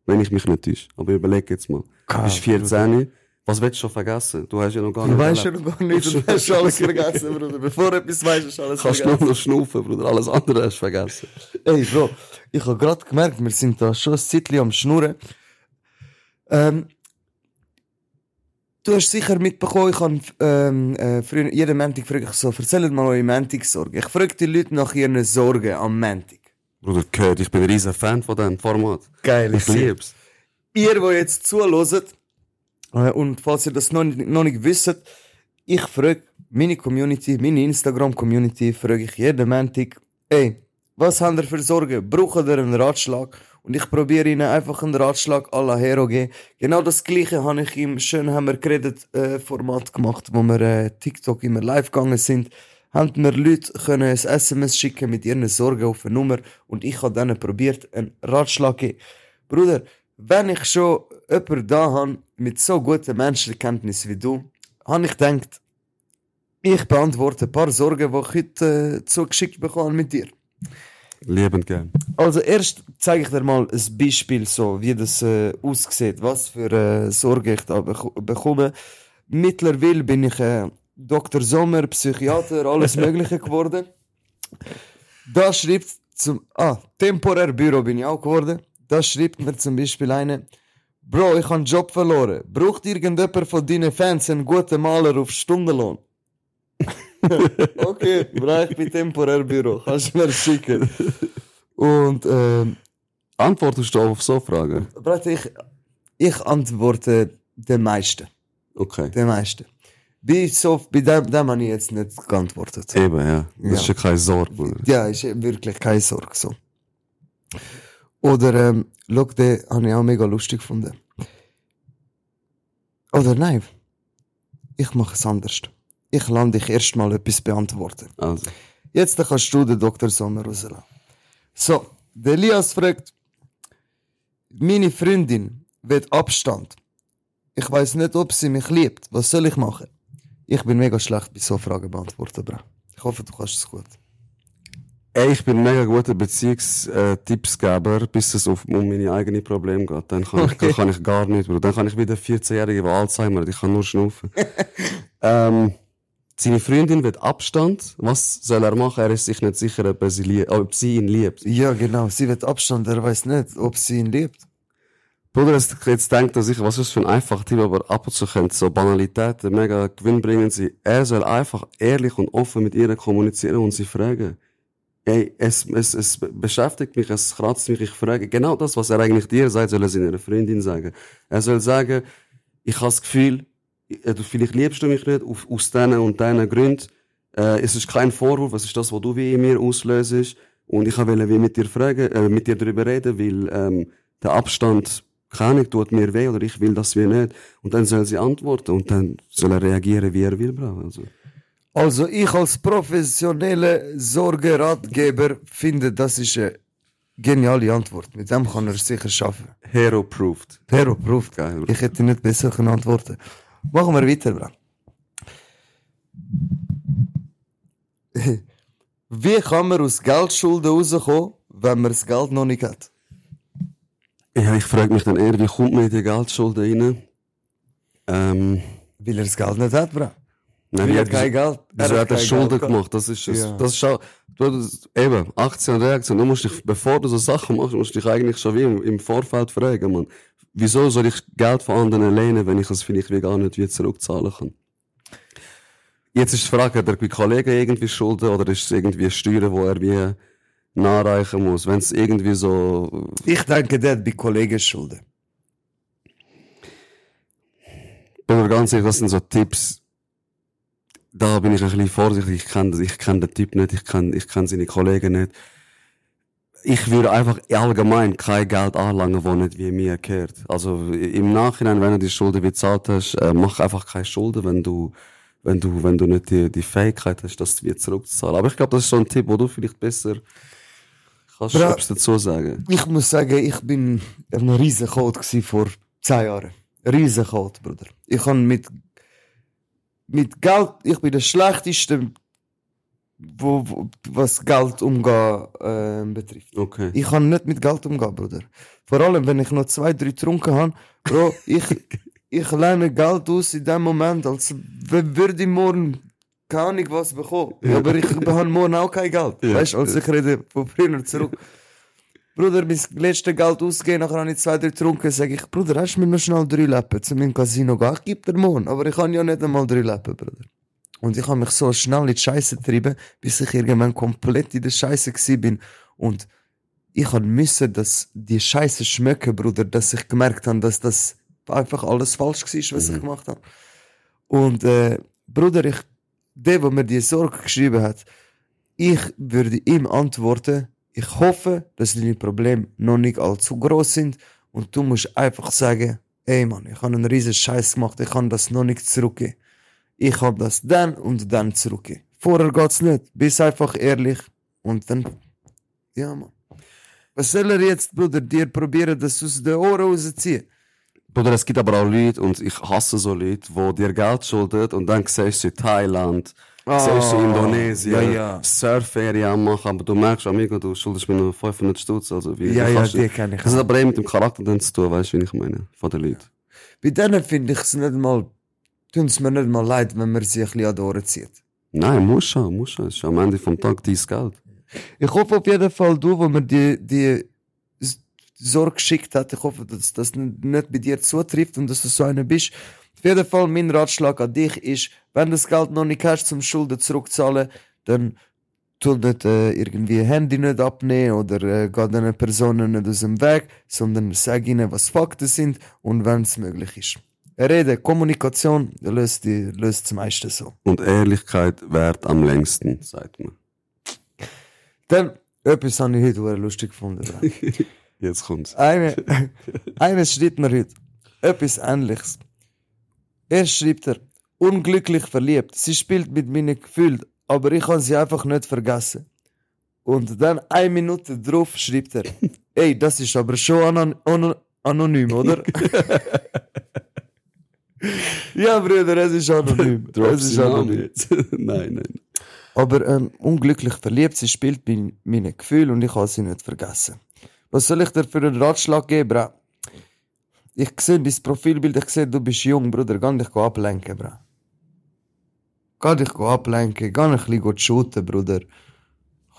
Wenn ich mich nicht täusche. Aber überleg jetzt mal. Du bist 14, was willst du schon vergessen? Du hast ja noch gar Du nicht weißt ja noch gar nicht, du hast alles vergessen, Bruder. Bevor du etwas weißt, hast du alles Kannst vergessen. nur noch schnaufen, Bruder. Alles andere hast du vergessen. Ey, Bro, ich habe gerade gemerkt, wir sind da schon ein Zeitchen am Schnurren. Ähm, du hast sicher mitbekommen, ich habe ähm, äh, früher, jeden Montag frage ich so, erzählt mal eure Montagssorgen. Ich frage die Leute nach ihren Sorgen am Montag. Bruder, gehört, ich bin ein riesen Fan von diesem Format. Geil, Ich lieb's. Ihr, die jetzt zuhört, äh, und falls ihr das noch nicht, noch nicht wisst, ich frage meine Community, meine Instagram-Community, frage ich jeden Montag, ey, was habt ihr für Sorgen? Braucht ihr einen Ratschlag? Und ich probiere ihnen einfach einen Ratschlag à la Hero geben. Genau das gleiche habe ich im schön haben wir geredet äh, Format gemacht, wo wir äh, TikTok immer live gegangen sind. Haben mir Leute können ein SMS schicken mit ihren Sorgen auf eine Nummer und ich habe denen probiert einen Ratschlag geben. Bruder, wenn ich schon jemanden da habe mit so guten Menschenkenntnis wie du, habe ich gedacht, ich beantworte ein paar Sorgen, die ich heute äh, zugeschickt bekomme mit dir. Liebend gern. Also erst zeige ich dir mal ein Beispiel, so wie das äh, aussieht, was für äh, Sorge ich da beko bekomme. Mittlerweile bin ich äh, Dr. Sommer, Psychiater, alles Mögliche geworden. Da schreibt zum ah temporär Büro bin ich auch geworden. Da schreibt mir zum Beispiel eine Bro, ich habe einen Job verloren. Braucht irgendjemand von deinen Fans einen guten Maler auf Stundenlohn? okay, bro, ich bin temporär Büro. Kannst du mir schicken. Und ähm, Antwortest du auf so Fragen? Ich, ich antworte den meisten. Okay. Den meisten. Bei, so, bei dem, dem habe ich jetzt nicht geantwortet. Eben, ja. Das Ja. ist ja keine Sorge, Bruder. Ja, ist wirklich keine Sorge so. Oder, ähm, schau, den habe ich auch mega lustig gefunden. Oder nein, ich mache es anders. Ich lande dich erstmal etwas beantworten. Also. Jetzt kannst du den Dr. Sommer rauslassen. So, der Elias fragt, meine Freundin will Abstand. Ich weiß nicht, ob sie mich liebt. Was soll ich machen? Ich bin mega schlecht bei so Fragen beantworten, Bro. Ich hoffe, du kannst es gut. Ey, ich bin mega guter Beziehungstippsgeber, bis es auf, um meine eigenen Probleme geht. Dann kann, ich, Okay. kann ich gar nicht, Bro. Dann kann ich wieder 14-Jährige, die Alzheimer hat. Ich kann nur schnaufen. ähm, seine Freundin will Abstand. Was soll er machen? Er ist sich nicht sicher, ob, sie, ob sie ihn liebt. Ja, genau. Sie will Abstand. Er weiß nicht, ob sie ihn liebt. Bruder, jetzt, jetzt denkt er sich, was ist für ein einfacher Typ, aber ab und zu können so Banalitäten mega gewinnbringend sein. Er soll einfach ehrlich und offen mit ihr kommunizieren und sie fragen. Ey, es, es, es beschäftigt mich, es kratzt mich, ich frage. Genau das, was er eigentlich dir sagt, soll er seiner Freundin sagen. Er soll sagen, ich habe das Gefühl, äh, vielleicht liebst du mich nicht, aus diesen und diesen Gründen. Äh, es ist kein Vorwurf, es ist das, was du wie in mir auslöst. Und ich wollte wie mit dir fragen, äh, mit dir darüber reden, weil ähm, der Abstand, keine tut mir weh oder ich will das wie nicht. Und dann soll sie antworten und dann soll er reagieren, wie er will, Bro. Also, Also ich als professioneller Sorgeratgeber finde, das ist eine geniale Antwort. Mit dem kann er es sicher schaffen. Hero proved. Hero proof. Geil. Ich hätte nicht besser können antworten. Machen wir weiter, Bra. Wie kann man aus Geldschulden rauskommen, wenn man das Geld noch nicht hat? Ja, ich frage mich dann eher, wie kommt man in die Geldschulden rein? Ähm, Weil er das Geld nicht hat, Bra. nein, er hat, kein Geld wieso er hat er Schulden gemacht? Das ist es. Ja. Das ist auch, du, das, eben, Aktion und Reaktion. Du musst dich, bevor du so Sachen machst, musst du dich eigentlich schon wie im, im Vorfeld fragen, man. Wieso soll ich Geld von anderen lehnen, wenn ich es vielleicht wie gar nicht wie zurückzahlen kann? Jetzt ist die Frage, hat er bei Kollegen irgendwie Schulden oder ist es irgendwie Steuern, wo er wie nachreichen muss? Wenn es irgendwie so, Ich denke, der hat bei Kollegen Schulden. bin mir ganz ehrlich, das sind so Tipps, da bin ich ein bisschen vorsichtig. Ich kenne ich kenn den Typ nicht, ich kenne ich kenn seine Kollegen nicht. Ich würde einfach allgemein kein Geld anlangen, das nicht wie mir gehört. Also im Nachhinein, wenn du die Schulden bezahlt hast, äh, mach einfach keine Schulden, wenn du, wenn du, wenn du nicht die, die Fähigkeit hast, das wieder zurückzuzahlen. Aber ich glaube, das ist so ein Tipp, wo du vielleicht besser kannst Bra- etwas dazu sagen. Ich muss sagen, ich bin ein riesen Code gsi vor zehn Jahren. Riesen Code, Bruder. Ich kann mit, mit Geld, ich bin der schlechteste, wo, wo, was Geld umgehen äh, betrifft. Okay. Ich kann nicht mit Geld umgehen, Bruder. Vor allem, wenn ich noch zwei, drei getrunken habe, Bro, ich, ich lerne Geld aus in dem Moment, als würde ich morgen keine Ahnung was bekommen. Ja. Aber ich habe morgen auch kein Geld. Ja. Weißt du, also ich rede von früher zurück. Bruder, mein letztes Geld ausgegeben, nachher habe ich zwei, drei getrunken, sage ich, Bruder, hast du mir noch schnell drei Lappen zu meinem Casino gehen? Ich gebe dir morgen, aber ich habe ja nicht einmal drei Lappen, Bruder. Und ich habe mich so schnell in die Scheiße getrieben, bis ich irgendwann komplett in der Scheiße bin. Und ich habe müssen, dass die Scheiße schmecken, Bruder, dass ich gemerkt habe, dass das einfach alles falsch war, was ich gemacht habe. Und äh, Bruder, ich, der, der mir die Sorge geschrieben hat, ich würde ihm antworten, ich hoffe, dass deine Probleme noch nicht allzu groß sind und du musst einfach sagen, ey Mann, ich habe einen riesen Scheiß gemacht, ich kann das noch nicht zurückgeben. Ich habe das dann und dann zurückgeben. Vorher geht's nicht. Bist einfach ehrlich und dann, ja Mann. Was soll er jetzt, Bruder, dir probieren, das aus den Ohren rausziehen? Bruder, es gibt aber auch Leute, und ich hasse so Leute, die dir Geld schulden und dann siehst du Thailand, siehst du in Indonesien, Ah, ja, ja. Surferien am machen, aber du merkst, amigo, du schuldest mir noch 500 Stutz, also wie, Ja, ja, du- die kenn ich Das hat aber eben mit dem Charakter dann zu tun, weißt du, wie ich meine, von den Leuten. Bei denen finde ich es nicht mal, tun es mir nicht mal leid, wenn man sie ein bisschen an die Ohren zieht. Nein, muss schon, muss schon, es ist am Ende vom Tag dein Geld. Ich hoffe auf jeden Fall, du, wo mir die, die Sorge geschickt hat, ich hoffe, dass das nicht bei dir zutrifft und dass du so einer bist. Auf jeden Fall, mein Ratschlag an dich ist, wenn du das Geld noch nicht hast, zum Schulden zurückzahlen, dann tu nicht äh, irgendwie Handy nicht abnehmen oder äh, geh den Personen nicht aus dem Weg, sondern sag ihnen, was Fakten sind und wenn es möglich ist. Rede, Kommunikation löst, die, löst das meiste so. Und Ehrlichkeit währt am längsten, sagt man. Dann, etwas habe ich heute lustig gefunden. Jetzt kommt's. Eine, eines schreibt mir heute etwas Ähnliches. Erst schreibt er, unglücklich verliebt. Sie spielt mit meinen Gefühlen, aber ich kann sie einfach nicht vergessen. Und dann eine Minute drauf schreibt er, ey, das ist aber schon anon anon anonym, oder? ja, Brüder, es ist anonym. es ist anonym. nein, nein. Aber ähm, unglücklich verliebt, sie spielt bei meinen Gefühlen und ich kann sie nicht vergessen. Was soll ich dir für einen Ratschlag geben, bra? Ich sehe dein Profilbild, ich sehe, du bist jung, Bruder. Geh dich ablenken, bra. Geh dich ablenken, geh ein bisschen shooten, Bruder.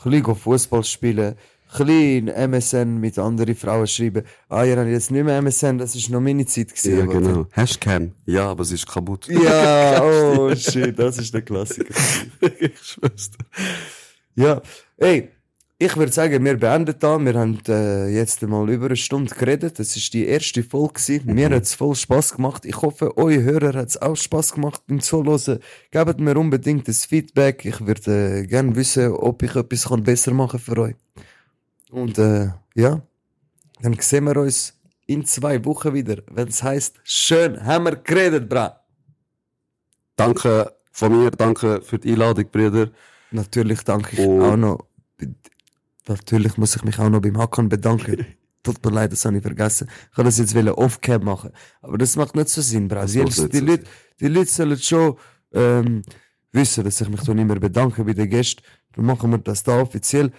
Ein bisschen Fußball spielen. Ein bisschen in MSN mit anderen Frauen schreiben. Ah, ihr habt jetzt nicht mehr MSN, das ist noch meine Zeit gewesen. Ja, genau. Hast du Cam? Ja, aber es ist kaputt. Ja, oh shit, das ist der Klassiker. ich schwör's dir. Ja, ey, ich würde sagen, wir beenden da. Wir haben äh, jetzt mal über eine Stunde geredet. Das ist die erste Folge. Mir hat es voll Spaß gemacht. Ich hoffe, euch Hörer hat es auch Spaß gemacht beim Zuhören. Gebt mir unbedingt das Feedback. Ich würde äh, gerne wissen, ob ich etwas kann besser machen für euch. Und äh, ja, dann sehen wir uns in zwei Wochen wieder, wenn es heißt, schön haben wir geredet, bra. Danke von mir danke für die Einladung, Brüder. Natürlich danke ich Und- auch noch. Natürlich muss ich mich auch noch beim Hakan bedanken. Tut mir leid, das habe ich vergessen. Ich wollte das jetzt wollen off-cam machen. Aber das macht nicht so Sinn. Das Die, nicht die, so Leute, die Leute sollen schon ähm, wissen, dass ich mich dann immer bedanke bei den Gästen. Dann machen wir das da offiziell.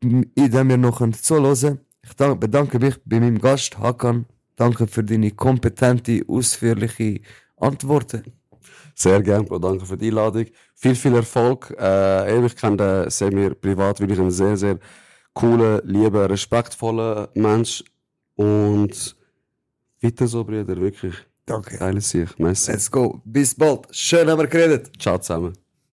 Indem wir noch zuhören. Ich dank, bedanke mich bei meinem Gast Hakan. Danke für deine kompetente, ausführliche Antworten. Sehr gern, Bro. Danke für die Einladung. Viel, viel Erfolg. Äh, eben, ich kenne Semir privat, wirklich ein sehr, sehr cooler, lieber, respektvoller Mensch. Und weiter so, Brüder, wirklich. Danke. Geile sich. Merci. Let's go. Bis bald. Schön haben wir geredet. Ciao zusammen.